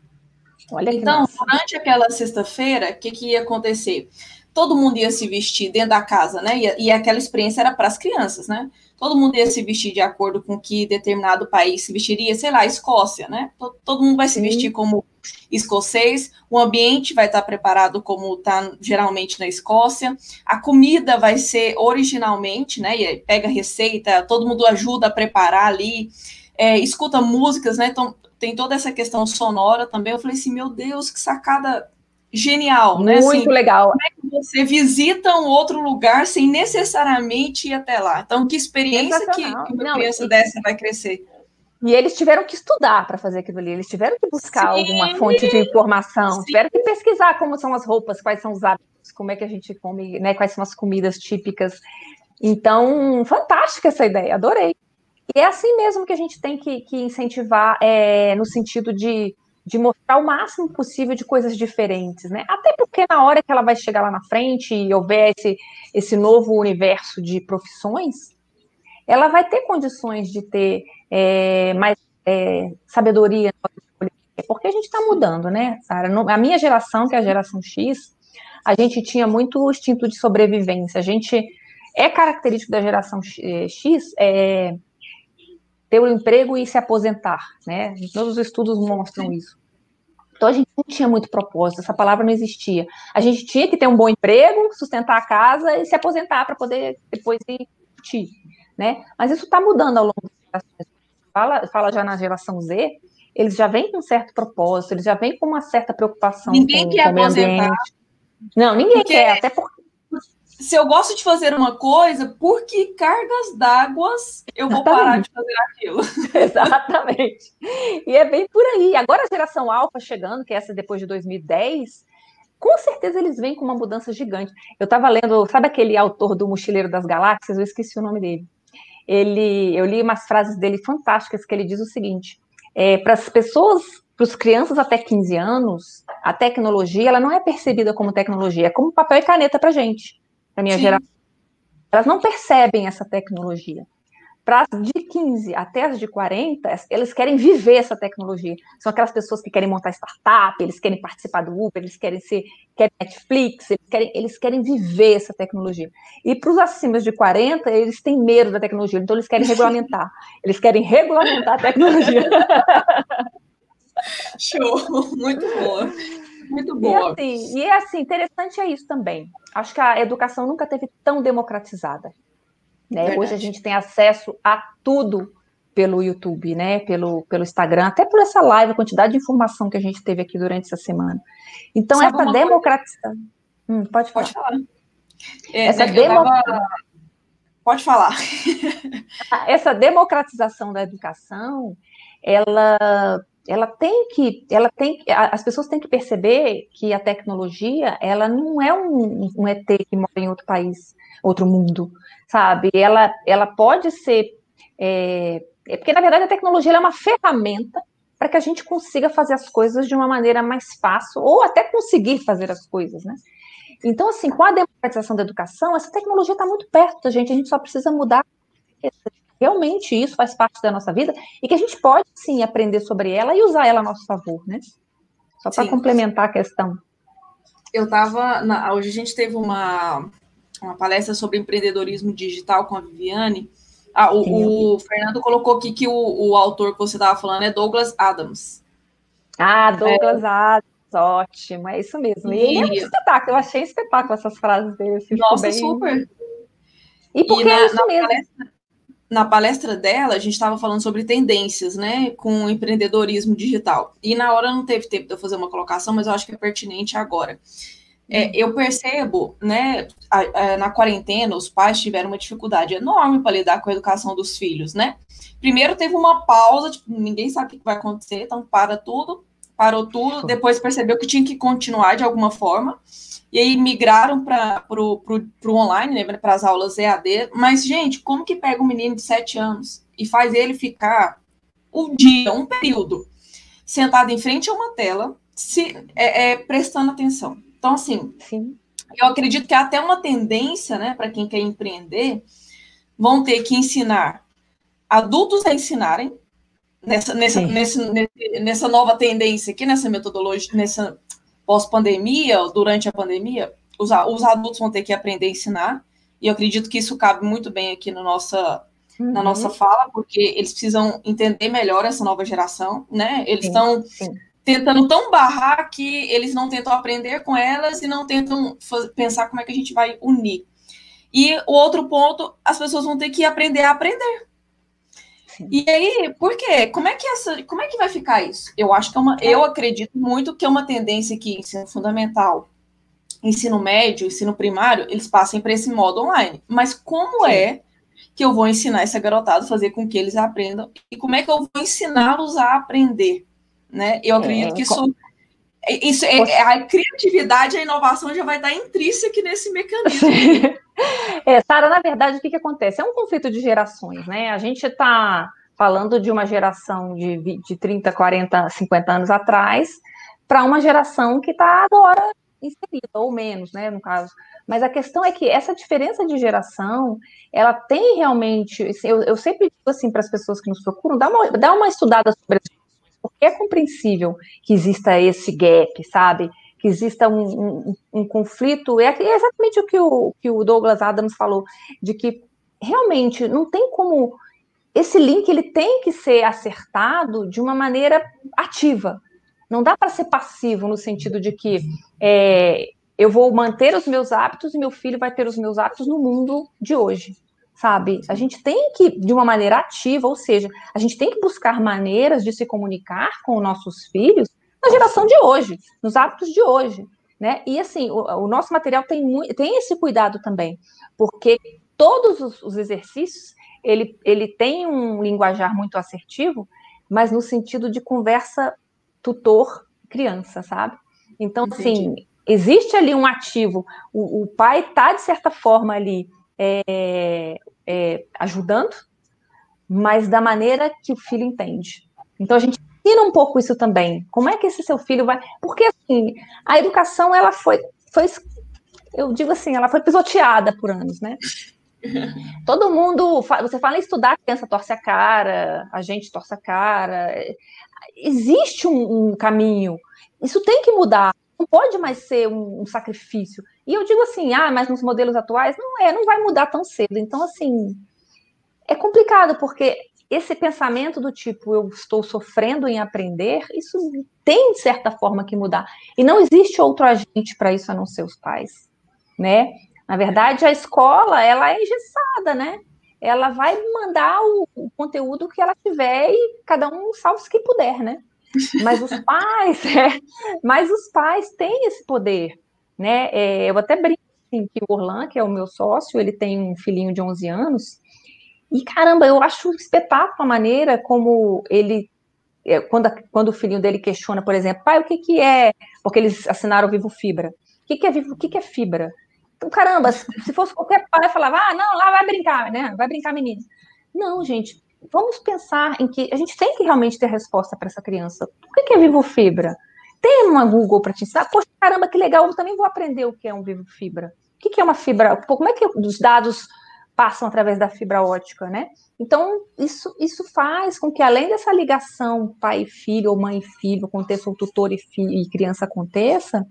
Olha então, durante aquela sexta-feira, o que, que ia acontecer? Todo mundo ia se vestir dentro da casa, né? E, e aquela experiência era para as crianças, né? Todo mundo ia se vestir de acordo com que determinado país se vestiria, sei lá, Escócia, né? Todo, todo mundo vai se vestir como escocês, o ambiente vai estar preparado como está geralmente na Escócia, a comida vai ser originalmente, né? E pega receita, todo mundo ajuda a preparar ali, é, escuta músicas, né? Então, tem toda essa questão sonora também. Eu falei assim, meu Deus, que sacada genial, né? Muito assim, legal. Como é que você visita um outro lugar sem necessariamente ir até lá? Então, que experiência que, que uma Não, criança e, dessa vai crescer? E eles tiveram que estudar para fazer aquilo ali, eles tiveram que buscar Sim. alguma fonte de informação, Sim. tiveram que pesquisar como são as roupas, quais são os hábitos, como é que a gente come, né, quais são as comidas típicas. Então, fantástica essa ideia, adorei. E é assim mesmo que a gente tem que, que incentivar, é, no sentido de, de mostrar o máximo possível de coisas diferentes, né? Até porque na hora que ela vai chegar lá na frente e houver esse, esse novo universo de profissões, ela vai ter condições de ter é, mais é, sabedoria, porque a gente está mudando, né, Sara? A minha geração, que é a geração X, a gente tinha muito instinto de sobrevivência. A gente é característico da geração X é, ter o um emprego e se aposentar, né? Todos os estudos mostram isso. Então a gente não tinha muito propósito, essa palavra não existia. A gente tinha que ter um bom emprego, sustentar a casa e se aposentar para poder depois ir curtir, né? Mas isso está mudando ao longo das gerações. Fala, fala já na geração Z, eles já vêm com um certo propósito, eles já vêm com uma certa preocupação ninguém com, quer com ambiente. Não, ninguém porque... quer, até porque se eu gosto de fazer uma coisa, por que cargas d'água eu vou parar de fazer aquilo? Exatamente. E é bem por aí. Agora a geração alfa chegando, que é essa depois de 2010, com certeza eles vêm com uma mudança gigante. Eu estava lendo, sabe aquele autor do Mochileiro das Galáxias? Eu esqueci o nome dele. Ele, eu li umas frases dele fantásticas que ele diz o seguinte: é, para as pessoas, para as crianças até 15 anos, a tecnologia ela não é percebida como tecnologia, é como papel e caneta para gente para minha Sim. geração, elas não percebem essa tecnologia. Para as de 15 até as de 40, eles querem viver essa tecnologia. São aquelas pessoas que querem montar startup, eles querem participar do Uber, eles querem ser querem Netflix, eles querem, eles querem viver essa tecnologia. E para os acima de 40, eles têm medo da tecnologia, então eles querem regulamentar. Eles querem regulamentar a tecnologia. Show, muito boa. E assim, e assim, interessante é isso também. Acho que a educação nunca teve tão democratizada. Né? Hoje a gente tem acesso a tudo pelo YouTube, né? Pelo, pelo Instagram, até por essa live, a quantidade de informação que a gente teve aqui durante essa semana. Então, Sabe essa democratização. Hum, pode falar. Pode falar. É, essa né, democratização. Pode falar. essa democratização da educação, ela ela tem que, ela tem, as pessoas têm que perceber que a tecnologia, ela não é um, um ET que mora em outro país, outro mundo, sabe? Ela, ela pode ser, é, é porque na verdade a tecnologia é uma ferramenta para que a gente consiga fazer as coisas de uma maneira mais fácil, ou até conseguir fazer as coisas, né? Então, assim, com a democratização da educação, essa tecnologia está muito perto da gente, a gente só precisa mudar realmente isso faz parte da nossa vida e que a gente pode sim aprender sobre ela e usar ela a nosso favor, né? Só para complementar a questão. Eu estava. Hoje a gente teve uma, uma palestra sobre empreendedorismo digital com a Viviane. Ah, o, o Fernando colocou aqui que o, o autor que você estava falando é Douglas Adams. Ah, Douglas é. Adams, ótimo, é isso mesmo. E, e ele é um espetáculo, eu achei espetáculo essas frases dele. Assim, Nossa, bem... super. E porque e na, é isso mesmo. Palestra, na palestra dela, a gente estava falando sobre tendências, né, com empreendedorismo digital. E na hora não teve tempo de eu fazer uma colocação, mas eu acho que é pertinente agora. É, hum. eu percebo, né, a, a, na quarentena, os pais tiveram uma dificuldade enorme para lidar com a educação dos filhos, né? Primeiro teve uma pausa, tipo, ninguém sabe o que vai acontecer, então para tudo, parou tudo, depois percebeu que tinha que continuar de alguma forma e aí migraram para o online, né, para as aulas EAD. Mas, gente, como que pega um menino de 7 anos e faz ele ficar um dia, um período, sentado em frente a uma tela, se, é, é prestando atenção? Então, assim, Sim. eu acredito que há até uma tendência, né, para quem quer empreender, vão ter que ensinar adultos a ensinarem, nessa, nessa, nessa, nessa nova tendência aqui, nessa metodologia, nessa pós-pandemia, durante a pandemia, os, os adultos vão ter que aprender a ensinar, e eu acredito que isso cabe muito bem aqui no nossa, uhum. na nossa fala, porque eles precisam entender melhor essa nova geração, né? Eles estão tentando tão barrar que eles não tentam aprender com elas e não tentam pensar como é que a gente vai unir. E o outro ponto, as pessoas vão ter que aprender a aprender. E aí, por quê? Como é que essa, como é que vai ficar isso? Eu acho que é uma, eu acredito muito que é uma tendência que ensino fundamental, ensino médio, ensino primário, eles passem para esse modo online. Mas como Sim. é que eu vou ensinar essa garotada a fazer com que eles aprendam e como é que eu vou ensiná-los a aprender, né? Eu acredito é, que isso isso é, a criatividade, a inovação já vai estar intrínseca nesse mecanismo. É, Sara, na verdade, o que, que acontece? É um conflito de gerações, né? A gente está falando de uma geração de, de 30, 40, 50 anos atrás para uma geração que está agora inserida, ou menos, né, no caso. Mas a questão é que essa diferença de geração, ela tem realmente, assim, eu, eu sempre digo assim para as pessoas que nos procuram, dá uma, dá uma estudada sobre as porque é compreensível que exista esse gap, sabe? Que exista um, um, um conflito, é, é exatamente o que o, que o Douglas Adams falou, de que realmente não tem como esse link ele tem que ser acertado de uma maneira ativa. Não dá para ser passivo no sentido de que é, eu vou manter os meus hábitos e meu filho vai ter os meus hábitos no mundo de hoje, sabe? A gente tem que, de uma maneira ativa, ou seja, a gente tem que buscar maneiras de se comunicar com nossos filhos na geração de hoje, nos hábitos de hoje. Né? E assim, o, o nosso material tem, muito, tem esse cuidado também, porque todos os, os exercícios ele, ele tem um linguajar muito assertivo, mas no sentido de conversa tutor-criança, sabe? Então, assim, existe ali um ativo, o, o pai está, de certa forma, ali é, é, ajudando, mas da maneira que o filho entende. Então, a gente ensina um pouco isso também. Como é que esse seu filho vai. Porque, assim, a educação, ela foi, foi eu digo assim, ela foi pisoteada por anos, né? Todo mundo, você fala em estudar, a criança torce a cara, a gente torce a cara. Existe um, um caminho. Isso tem que mudar. Não pode mais ser um, um, sacrifício. E eu digo assim, ah, mas nos modelos atuais não é, não vai mudar tão cedo. Então, assim, é complicado porque esse pensamento do tipo eu estou sofrendo em aprender, isso tem, de certa forma, que mudar. E não existe outro agente para isso a não ser os pais, né? Na verdade, a escola, ela é engessada, né? Ela vai mandar o, o conteúdo que ela tiver e cada um salve que puder, né? Mas os pais, é, mas os pais têm esse poder, né? É, eu até brinco assim, que o Orlan, que é o meu sócio, ele tem um filhinho de 11 anos, e caramba, eu acho um espetáculo a maneira como ele é, quando, quando o filhinho dele questiona, por exemplo, pai, o que, que é? Porque eles assinaram Vivo Fibra. O que, que é Vivo? O que, que é fibra? Então, caramba, se fosse qualquer pai, falava, ah, não, lá vai brincar, né? Vai brincar, menino. Não, gente, vamos pensar em que a gente tem que realmente ter resposta para essa criança. O que, é Vivo Fibra? Tem uma Google para te ensinar? Poxa, caramba, que legal, eu também vou aprender o que é um Vivo Fibra. O que é uma fibra? Como é que os dados passam através da fibra ótica, né? Então, isso, isso faz com que, além dessa ligação pai e filho, ou mãe e filho, aconteça, ou tutor e, filho, e criança aconteça,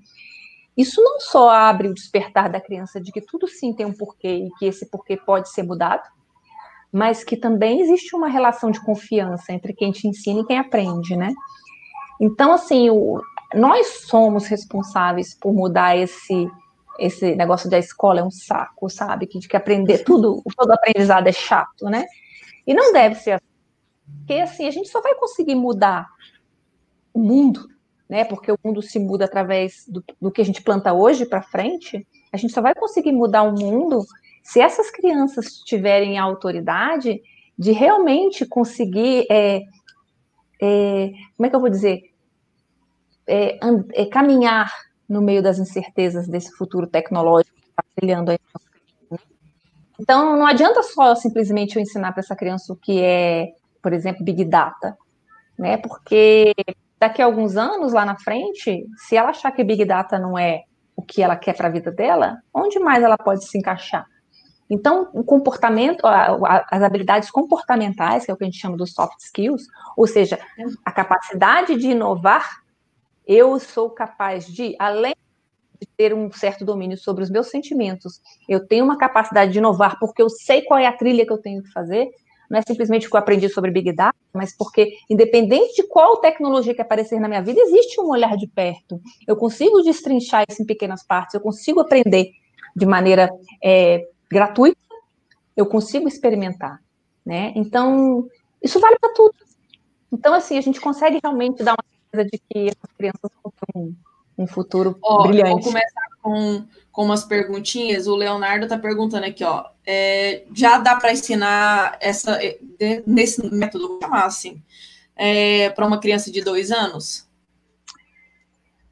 isso não só abre o despertar da criança de que tudo sim tem um porquê e que esse porquê pode ser mudado, mas que também existe uma relação de confiança entre quem te ensina e quem aprende, né? Então, assim, o, nós somos responsáveis por mudar esse esse negócio da escola é um saco, sabe? Que, de que aprender tudo, todo aprendizado é chato, né? E não deve ser assim. Porque assim, a gente só vai conseguir mudar o mundo, né? Porque o mundo se muda através do, do que a gente planta hoje para frente. A gente só vai conseguir mudar o mundo se essas crianças tiverem a autoridade de realmente conseguir, é, é, como é que eu vou dizer, é, é, caminhar no meio das incertezas desse futuro tecnológico que está brilhando aí então, não adianta só simplesmente eu ensinar para essa criança o que é, por exemplo, Big Data, né? Porque daqui a alguns anos lá na frente, se ela achar que Big Data não é o que ela quer para a vida dela, onde mais ela pode se encaixar? Então, o comportamento, as habilidades comportamentais, que é o que a gente chama dos soft skills, ou seja, a capacidade de inovar, eu sou capaz de, além de ter um certo domínio sobre os meus sentimentos, eu tenho uma capacidade de inovar porque eu sei qual é a trilha que eu tenho que fazer, não é simplesmente o que eu aprendi sobre Big Data, mas porque, independente de qual tecnologia que aparecer na minha vida, existe um olhar de perto. Eu consigo destrinchar isso em pequenas partes, eu consigo aprender de maneira é, gratuita, eu consigo experimentar, né? Então, isso vale para tudo. Então, assim, a gente consegue realmente dar uma de que as crianças vão ter um, um futuro ó, brilhante. Vou começar com, com umas perguntinhas. O Leonardo está perguntando aqui, ó. É, já dá para ensinar essa nesse método, vou chamar assim, é, para uma criança de dois anos?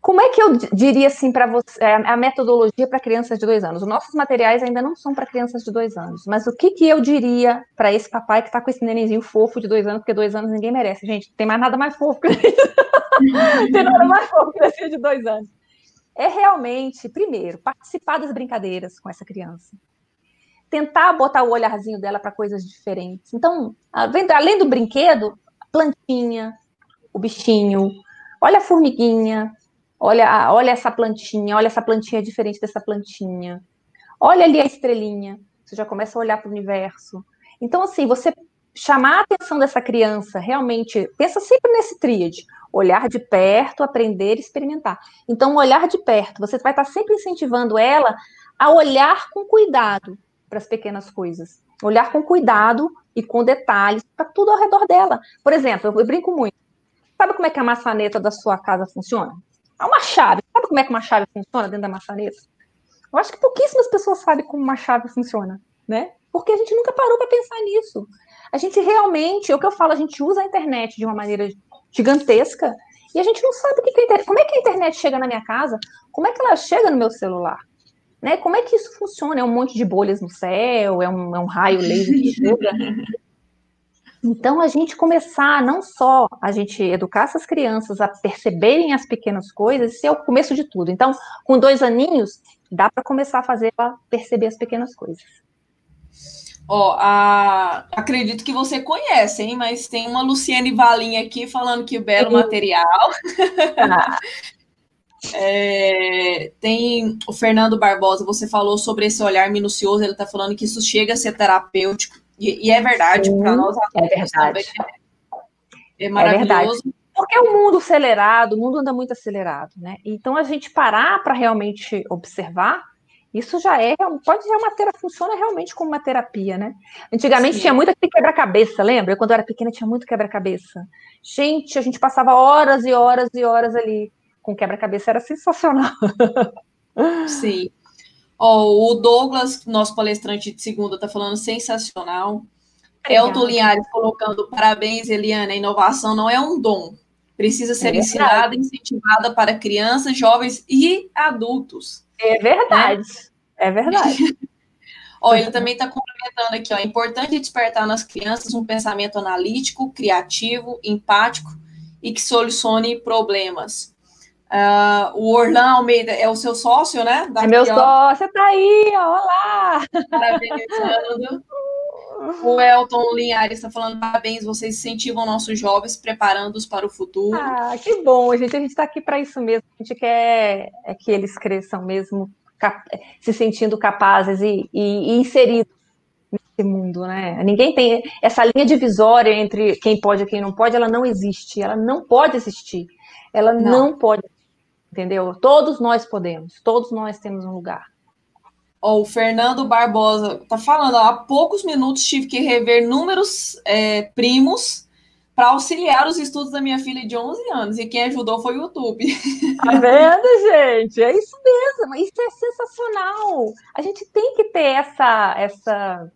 Como é que eu diria assim para você é, a metodologia para crianças de dois anos? Os nossos materiais ainda não são para crianças de dois anos, mas o que, que eu diria para esse papai que está com esse nenenzinho fofo de dois anos, porque dois anos ninguém merece, gente. Tem mais nada mais fofo que tem nada mais fofo que esse de dois anos. É realmente, primeiro, participar das brincadeiras com essa criança. Tentar botar o olharzinho dela para coisas diferentes. Então, além do brinquedo, plantinha, o bichinho, olha a formiguinha, Olha, olha essa plantinha, olha essa plantinha diferente dessa plantinha. Olha ali a estrelinha. Você já começa a olhar para o universo. Então, assim, você chamar a atenção dessa criança, realmente, pensa sempre nesse tríade: olhar de perto, aprender, experimentar. Então, olhar de perto, você vai estar sempre incentivando ela a olhar com cuidado para as pequenas coisas. Olhar com cuidado e com detalhes para tudo ao redor dela. Por exemplo, eu brinco muito. Sabe como é que a maçaneta da sua casa funciona? É uma chave. Sabe como é que uma chave funciona dentro da maçaneta? Eu acho que pouquíssimas pessoas sabem como uma chave funciona, né? Porque a gente nunca parou para pensar nisso. A gente realmente, é o que eu falo, a gente usa a internet de uma maneira gigantesca e a gente não sabe que, que internet, como é que a internet chega na minha casa, como é que ela chega no meu celular, né? Como é que isso funciona? É um monte de bolhas no céu, é um, é um raio laser que chega. Então, a gente começar, não só a gente educar essas crianças a perceberem as pequenas coisas, isso é o começo de tudo. Então, com dois aninhos, dá para começar a fazer para perceber as pequenas coisas. Ó, a... acredito que você conhece, hein? Mas tem uma Luciane Valinha aqui falando que belo material. Ah. é, tem o Fernando Barbosa, você falou sobre esse olhar minucioso, ele está falando que isso chega a ser terapêutico. E, e é verdade, para nós é verdade. É, é maravilhoso. É verdade. Porque É um mundo acelerado, o mundo anda muito acelerado, né? Então a gente parar para realmente observar, isso já é, pode ser uma terapia, funciona realmente como uma terapia, né? Antigamente Sim. tinha muito quebra-cabeça, lembra? Quando eu era pequena tinha muito quebra-cabeça. Gente, a gente passava horas e horas e horas ali com quebra-cabeça, era sensacional. Sim. Oh, o Douglas, nosso palestrante de segunda, está falando sensacional. Elton Linhares colocando parabéns, Eliana. A inovação não é um dom, precisa ser é ensinada e incentivada para crianças, jovens e adultos. É verdade, né? é verdade. ó, ele também está complementando aqui, ó, é importante despertar nas crianças um pensamento analítico, criativo, empático e que solucione problemas. Uh, o Orlan Almeida é o seu sócio, né? Daqui, é meu sócio, tá aí, ó, olá! Parabenizando. O Elton Linhares está falando parabéns, vocês incentivam nossos jovens, preparando-os para o futuro. Ah, que bom, gente. A gente está aqui para isso mesmo. A gente quer é que eles cresçam mesmo, se sentindo capazes e, e, e inseridos nesse mundo, né? Ninguém tem essa linha divisória entre quem pode e quem não pode, ela não existe. Ela não pode existir. Ela não, não pode, entendeu? Todos nós podemos, todos nós temos um lugar. Oh, o Fernando Barbosa tá falando, há poucos minutos tive que rever números é, primos para auxiliar os estudos da minha filha de 11 anos, e quem ajudou foi o YouTube. Tá vendo, gente? É isso mesmo, isso é sensacional. A gente tem que ter essa, essa,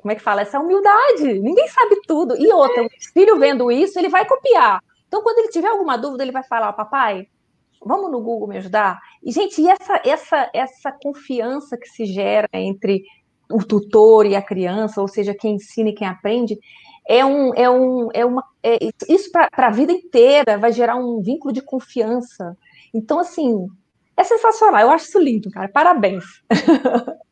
como é que fala? Essa humildade. Ninguém sabe tudo. E outra, o filho vendo isso, ele vai copiar. Então, quando ele tiver alguma dúvida, ele vai falar, papai, vamos no Google me ajudar? E, gente, e essa, essa, essa confiança que se gera entre o tutor e a criança, ou seja, quem ensina e quem aprende, é um, é um, é uma, é, isso para a vida inteira vai gerar um vínculo de confiança. Então, assim, é sensacional. Eu acho isso lindo, cara. Parabéns.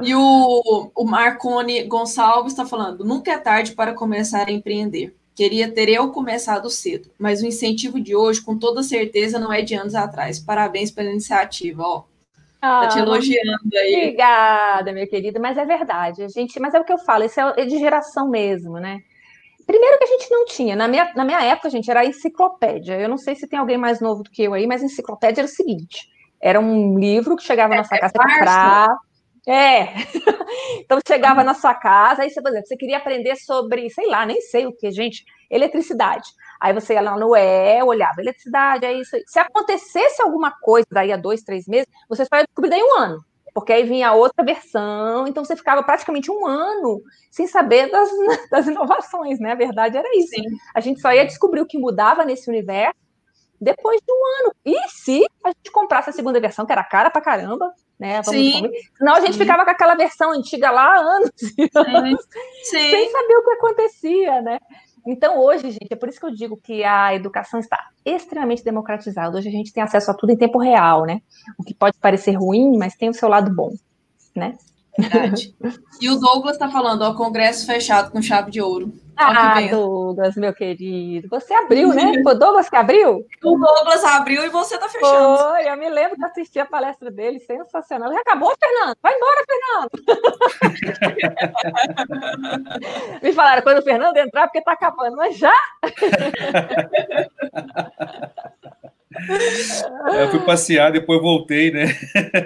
E o, o Marcone Gonçalves está falando: nunca é tarde para começar a empreender. Queria ter eu começado cedo, mas o incentivo de hoje, com toda certeza, não é de anos atrás. Parabéns pela iniciativa, ó. Ah, tá te elogiando aí. Obrigada, meu querido, mas é verdade. A gente, mas é o que eu falo, isso é de geração mesmo, né? Primeiro que a gente não tinha, na minha, na minha época, gente, era a enciclopédia. Eu não sei se tem alguém mais novo do que eu aí, mas enciclopédia era o seguinte: era um livro que chegava é, na sua é casa para é. então chegava na sua casa, aí você, por exemplo, você queria aprender sobre, sei lá, nem sei o que, gente, eletricidade. Aí você ia lá no E, olhava, eletricidade, é isso. Se acontecesse alguma coisa daí a dois, três meses, você só ia descobrir daí um ano. Porque aí vinha outra versão, então você ficava praticamente um ano sem saber das, das inovações, né? A verdade era isso. Sim. A gente só ia descobrir o que mudava nesse universo depois de um ano. E se a gente comprasse a segunda versão, que era cara pra caramba, né? Vamos Sim. Senão a gente Sim. ficava com aquela versão antiga lá há anos, anos Sim. sem saber o que acontecia, né? Então, hoje, gente, é por isso que eu digo que a educação está extremamente democratizada. Hoje a gente tem acesso a tudo em tempo real, né? O que pode parecer ruim, mas tem o seu lado bom, né? Verdade. E o Douglas está falando, ó, congresso fechado com chave de ouro. Ah, Douglas, meu querido. Você abriu, né? Foi o Douglas que abriu? O Douglas abriu e você está fechando. Foi, eu me lembro de assistir a palestra dele, sensacional. Já acabou, Fernando? Vai embora, Fernando! me falaram, quando o Fernando entrar, porque está acabando, mas já? Eu fui passear, depois voltei, né?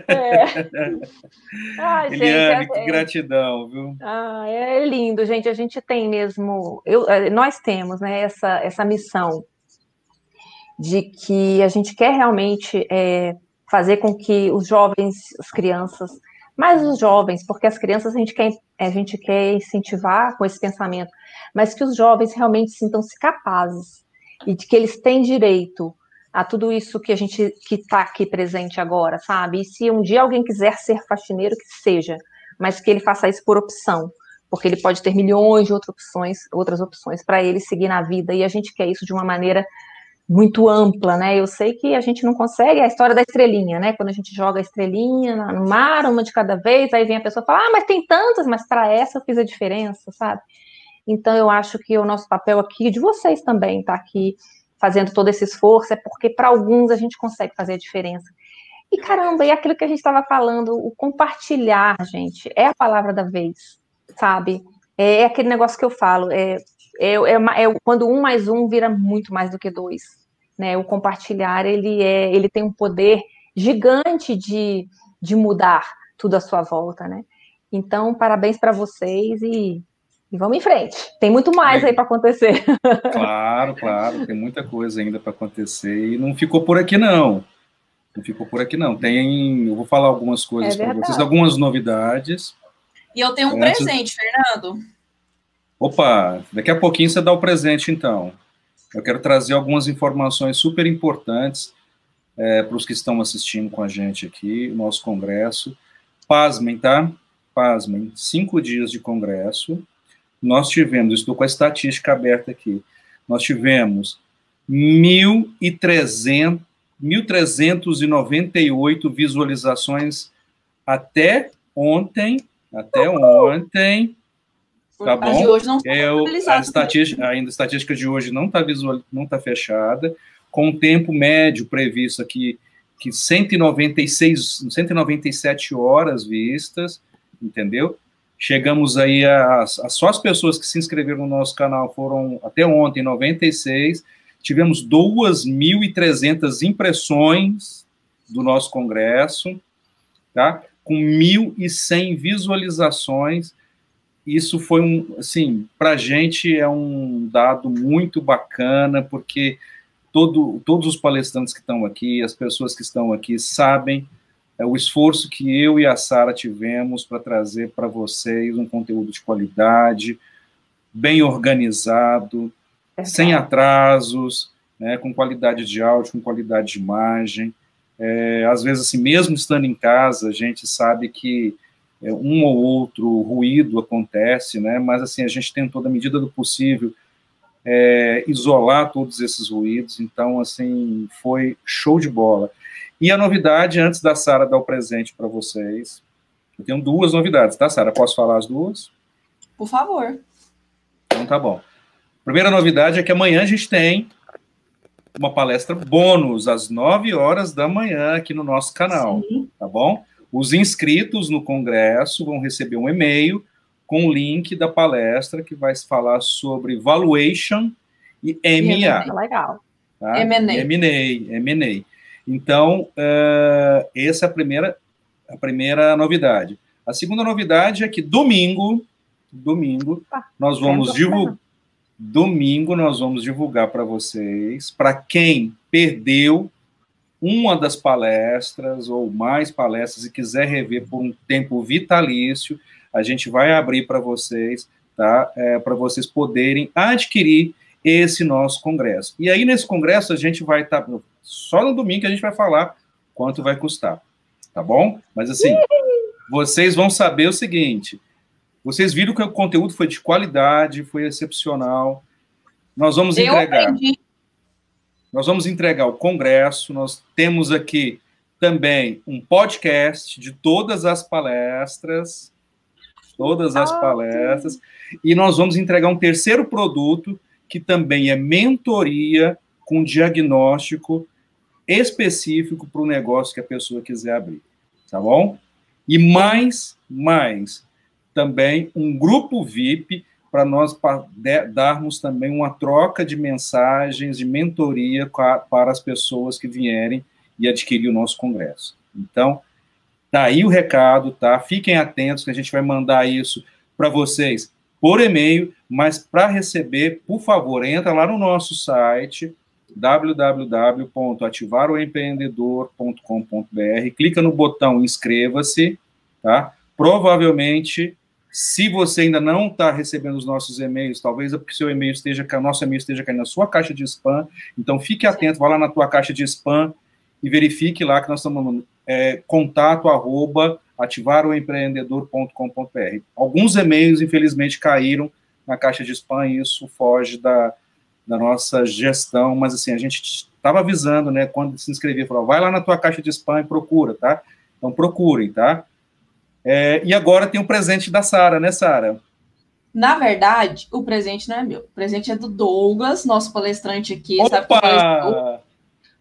É. Ai, Eliane, gente, é, que é. gratidão, viu? Ah, é lindo, gente. A gente tem mesmo, eu, é, nós temos, né, essa, essa missão de que a gente quer realmente é, fazer com que os jovens, as crianças, mais os jovens, porque as crianças a gente quer, a gente quer incentivar com esse pensamento, mas que os jovens realmente sintam-se capazes e de que eles têm direito a tudo isso que a gente que está aqui presente agora, sabe? E se um dia alguém quiser ser faxineiro, que seja, mas que ele faça isso por opção, porque ele pode ter milhões de outras opções, outras opções para ele seguir na vida, e a gente quer isso de uma maneira muito ampla, né? Eu sei que a gente não consegue é a história da estrelinha, né? Quando a gente joga a estrelinha no mar, uma de cada vez, aí vem a pessoa fala: "Ah, mas tem tantas, mas para essa eu fiz a diferença", sabe? Então eu acho que o nosso papel aqui de vocês também tá aqui fazendo todo esse esforço, é porque para alguns a gente consegue fazer a diferença. E caramba, e aquilo que a gente estava falando, o compartilhar, gente, é a palavra da vez, sabe? É aquele negócio que eu falo, é, é, é, é, quando um mais um vira muito mais do que dois. né? O compartilhar ele é, ele tem um poder gigante de, de mudar tudo à sua volta, né? Então, parabéns para vocês e, e, vamos em frente. Tem muito mais é. aí para acontecer. Claro, claro, tem muita coisa ainda para acontecer e não ficou por aqui não. Não ficou por aqui não. Tem, eu vou falar algumas coisas é para vocês, algumas novidades. E eu tenho um Antes... presente, Fernando. Opa, daqui a pouquinho você dá o presente então. Eu quero trazer algumas informações super importantes é, para os que estão assistindo com a gente aqui, o nosso congresso. Pasmem, tá? Pasmem, cinco dias de congresso. Nós tivemos, estou com a estatística aberta aqui, nós tivemos 1.300, 1.398 visualizações até ontem, até ontem, Tá bom? de hoje não Eu, a, estatística, ainda a estatística de hoje não está visual, não está fechada, com o tempo médio previsto aqui, que 196, 197 horas vistas, entendeu? Chegamos aí a, a, só as pessoas que se inscreveram no nosso canal foram até ontem 96. Tivemos 2.300 impressões do nosso congresso, tá? Com 1.100 visualizações isso foi um, assim, para gente é um dado muito bacana, porque todo, todos os palestrantes que estão aqui, as pessoas que estão aqui, sabem é, o esforço que eu e a Sara tivemos para trazer para vocês um conteúdo de qualidade, bem organizado, é sem atrasos, né, com qualidade de áudio, com qualidade de imagem. É, às vezes, assim, mesmo estando em casa, a gente sabe que é, um ou outro ruído acontece, né? Mas assim a gente tentou, da medida do possível, é, isolar todos esses ruídos. Então, assim, foi show de bola. E a novidade, antes da Sara dar o presente para vocês, eu tenho duas novidades, tá, Sara? Posso falar as duas? Por favor. Então tá bom. Primeira novidade é que amanhã a gente tem uma palestra bônus às 9 horas da manhã aqui no nosso canal, Sim. tá bom? Os inscritos no congresso vão receber um e-mail com o link da palestra que vai falar sobre valuation e MA. Legal. Tá? M&A. M&A, M&A. Então, uh, essa é a primeira, a primeira novidade. A segunda novidade é que domingo, domingo, ah, nós vamos divulgar domingo nós vamos divulgar para vocês, para quem perdeu uma das palestras ou mais palestras e quiser rever por um tempo vitalício, a gente vai abrir para vocês, tá? É, para vocês poderem adquirir esse nosso congresso. E aí, nesse congresso, a gente vai estar. Tá, só no domingo que a gente vai falar quanto vai custar. Tá bom? Mas assim, vocês vão saber o seguinte: vocês viram que o conteúdo foi de qualidade, foi excepcional. Nós vamos entregar. Eu aprendi nós vamos entregar o congresso, nós temos aqui também um podcast de todas as palestras, todas as ah, palestras, e nós vamos entregar um terceiro produto que também é mentoria com diagnóstico específico para o negócio que a pessoa quiser abrir, tá bom? E mais, mais, também um grupo VIP para nós darmos também uma troca de mensagens, de mentoria para as pessoas que vierem e adquirir o nosso congresso. Então, tá o recado, tá? Fiquem atentos que a gente vai mandar isso para vocês por e-mail, mas para receber, por favor, entra lá no nosso site www.ativaroempreendedor.com.br, clica no botão inscreva-se, tá? Provavelmente se você ainda não está recebendo os nossos e-mails, talvez é porque seu e-mail esteja, nosso e-mail esteja caindo na sua caixa de spam. Então fique atento, vá lá na tua caixa de spam e verifique lá que nós estamos é, contato arroba ativaroempreendedor.com.br. Alguns e-mails, infelizmente, caíram na caixa de spam e isso foge da, da nossa gestão, mas assim, a gente estava avisando, né, quando se inscrevia, falou, vai lá na tua caixa de spam e procura, tá? Então procurem, tá? É, e agora tem o presente da Sara, né, Sara? Na verdade, o presente não é meu. O presente é do Douglas, nosso palestrante aqui. Opa!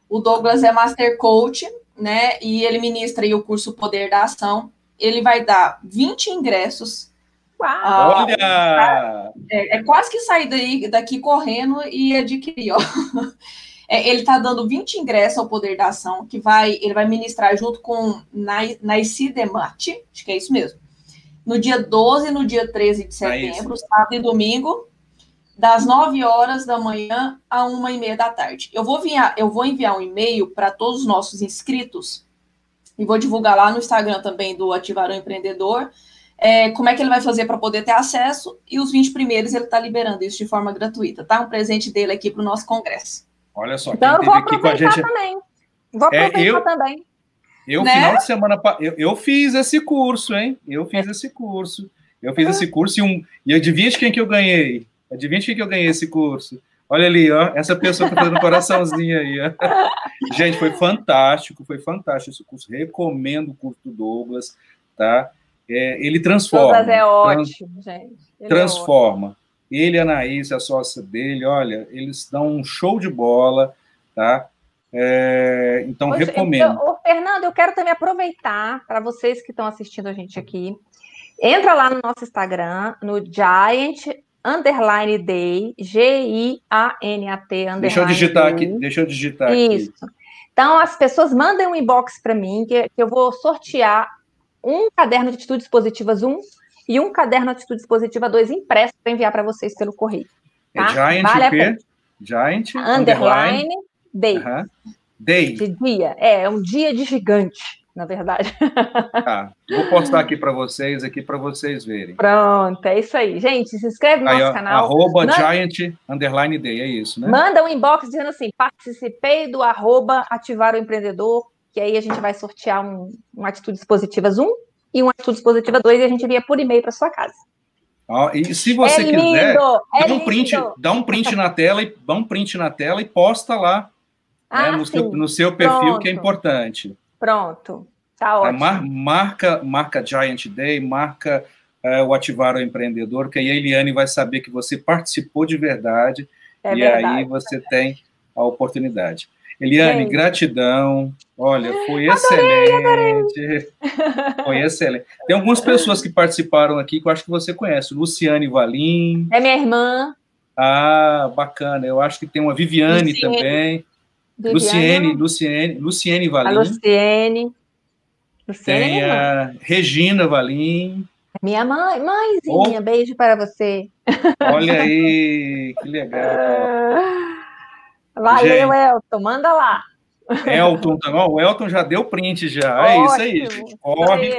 o Douglas é Master Coach, né? E ele ministra aí o curso Poder da Ação. Ele vai dar 20 ingressos. Uau! Olha! É, é, quase que sair daí, daqui correndo e adquirir, ó. É, ele está dando 20 ingressos ao Poder da Ação, que vai, ele vai ministrar junto com Naisi Demate, acho que é isso mesmo. No dia 12 e no dia 13 de setembro, sábado e domingo, das 9 horas da manhã a 1 e meia da tarde. Eu vou enviar, eu vou enviar um e-mail para todos os nossos inscritos e vou divulgar lá no Instagram também do Ativarão Empreendedor. É, como é que ele vai fazer para poder ter acesso? E os 20 primeiros ele está liberando isso de forma gratuita, tá? Um presente dele aqui para o nosso congresso. Olha só, então eu vou aproveitar gente... também. Vou é, aproveitar é, eu... também. Eu, né? final de semana, eu, eu, fiz esse curso, hein? Eu fiz esse curso. Eu fiz esse curso e, um, e adivinha de quem que eu ganhei? Adivinha que eu ganhei esse curso? Olha ali, ó, essa pessoa tá fazendo coraçãozinho aí, ó. Gente, foi fantástico, foi fantástico esse curso. Recomendo o curso do Douglas, tá? É, ele transforma. Douglas é ótimo, trans, gente. Ele transforma. É ótimo. Ele a Anaís, a sócia dele, olha, eles dão um show de bola, tá? É, então, recomendo. Então, Fernando, eu quero também aproveitar para vocês que estão assistindo a gente aqui. Entra lá no nosso Instagram, no Giant underline day, G-I-A-N-A-T, underline Deixa eu digitar day. aqui, deixa eu digitar Isso. Aqui. Então, as pessoas mandem um inbox para mim, que, que, eu vou sortear um caderno de atitudes positivas 1 e um caderno de atitudes positivas 2 impresso para enviar para vocês pelo correio. É tá? É Giant vale P, Giant, underline, underline day. Uh -huh. Day. De dia. É, é um dia de gigante na verdade. Tá, vou postar aqui para vocês, aqui para vocês verem. Pronto, é isso aí. Gente, se inscreve no aí, nosso ó, canal. Arroba manda, Giant Underline Day, é isso, né? Manda um inbox dizendo assim, participei do arroba ativar o empreendedor, que aí a gente vai sortear um, um Atitudes Positivas 1 e um Atitudes Positivas 2 e a gente envia por e-mail para sua casa. E se você é quiser, lindo, é dá um print, dá um print na tela e dá um print na tela e posta lá né, ah, né, no, seu, no, seu, perfil, Pronto. que é importante. Pronto, tá ótimo. Mar, marca, marca Giant Day, marca é, o Ativar o Empreendedor, que aí a Eliane vai saber que você participou de verdade é e verdade. aí você tem a oportunidade. Eliane, gratidão. Olha, foi excelente. Adorei. Foi excelente. Tem algumas pessoas que participaram aqui que eu acho que você conhece. Luciane Valim. É minha irmã. Ah, bacana. Eu acho que tem uma Viviane também. Luciene, Luciene, Luciene Valim. A Luciene. Luciene Tem é a Regina Valim. Minha mãe, mãezinha, oh. beijo para você. Olha aí, que legal. Valeu, Gente. Elton, manda lá. Elton também, o Elton já deu print já. É isso aí, gente. Corre,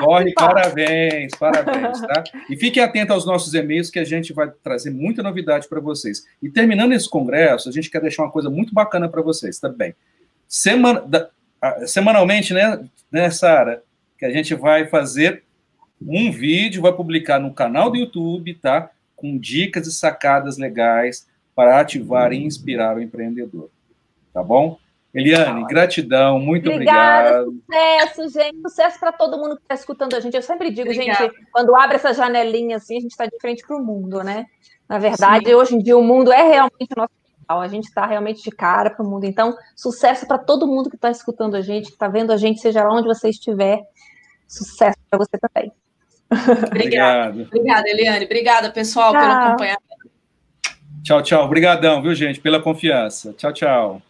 corre, parabéns, parabéns, tá? E fiquem atentos aos nossos e-mails que a gente vai trazer muita novidade para vocês. E terminando esse congresso, a gente quer deixar uma coisa muito bacana para vocês também. Semana, da, semanalmente, né, né, Sara, que a gente vai fazer um vídeo, vai publicar no canal do YouTube, tá? Com dicas e sacadas legais para ativar e inspirar o empreendedor. Tá bom? Eliane, tá gratidão, muito Obrigada, obrigado. Sucesso, gente. Sucesso para todo mundo que está escutando a gente. Eu sempre digo, Obrigada. gente, quando abre essa janelinha assim, a gente está de frente para o mundo, né? Na verdade, Sim. hoje em dia o mundo é realmente nosso a gente está realmente de cara para o mundo. Então, sucesso para todo mundo que está escutando a gente, que está vendo a gente, seja lá onde você estiver. Sucesso para você também. Obrigada. Obrigada, Eliane. Obrigada, pessoal, tchau. pelo acompanhamento. Tchau, tchau. Obrigadão, viu, gente, pela confiança. Tchau, tchau.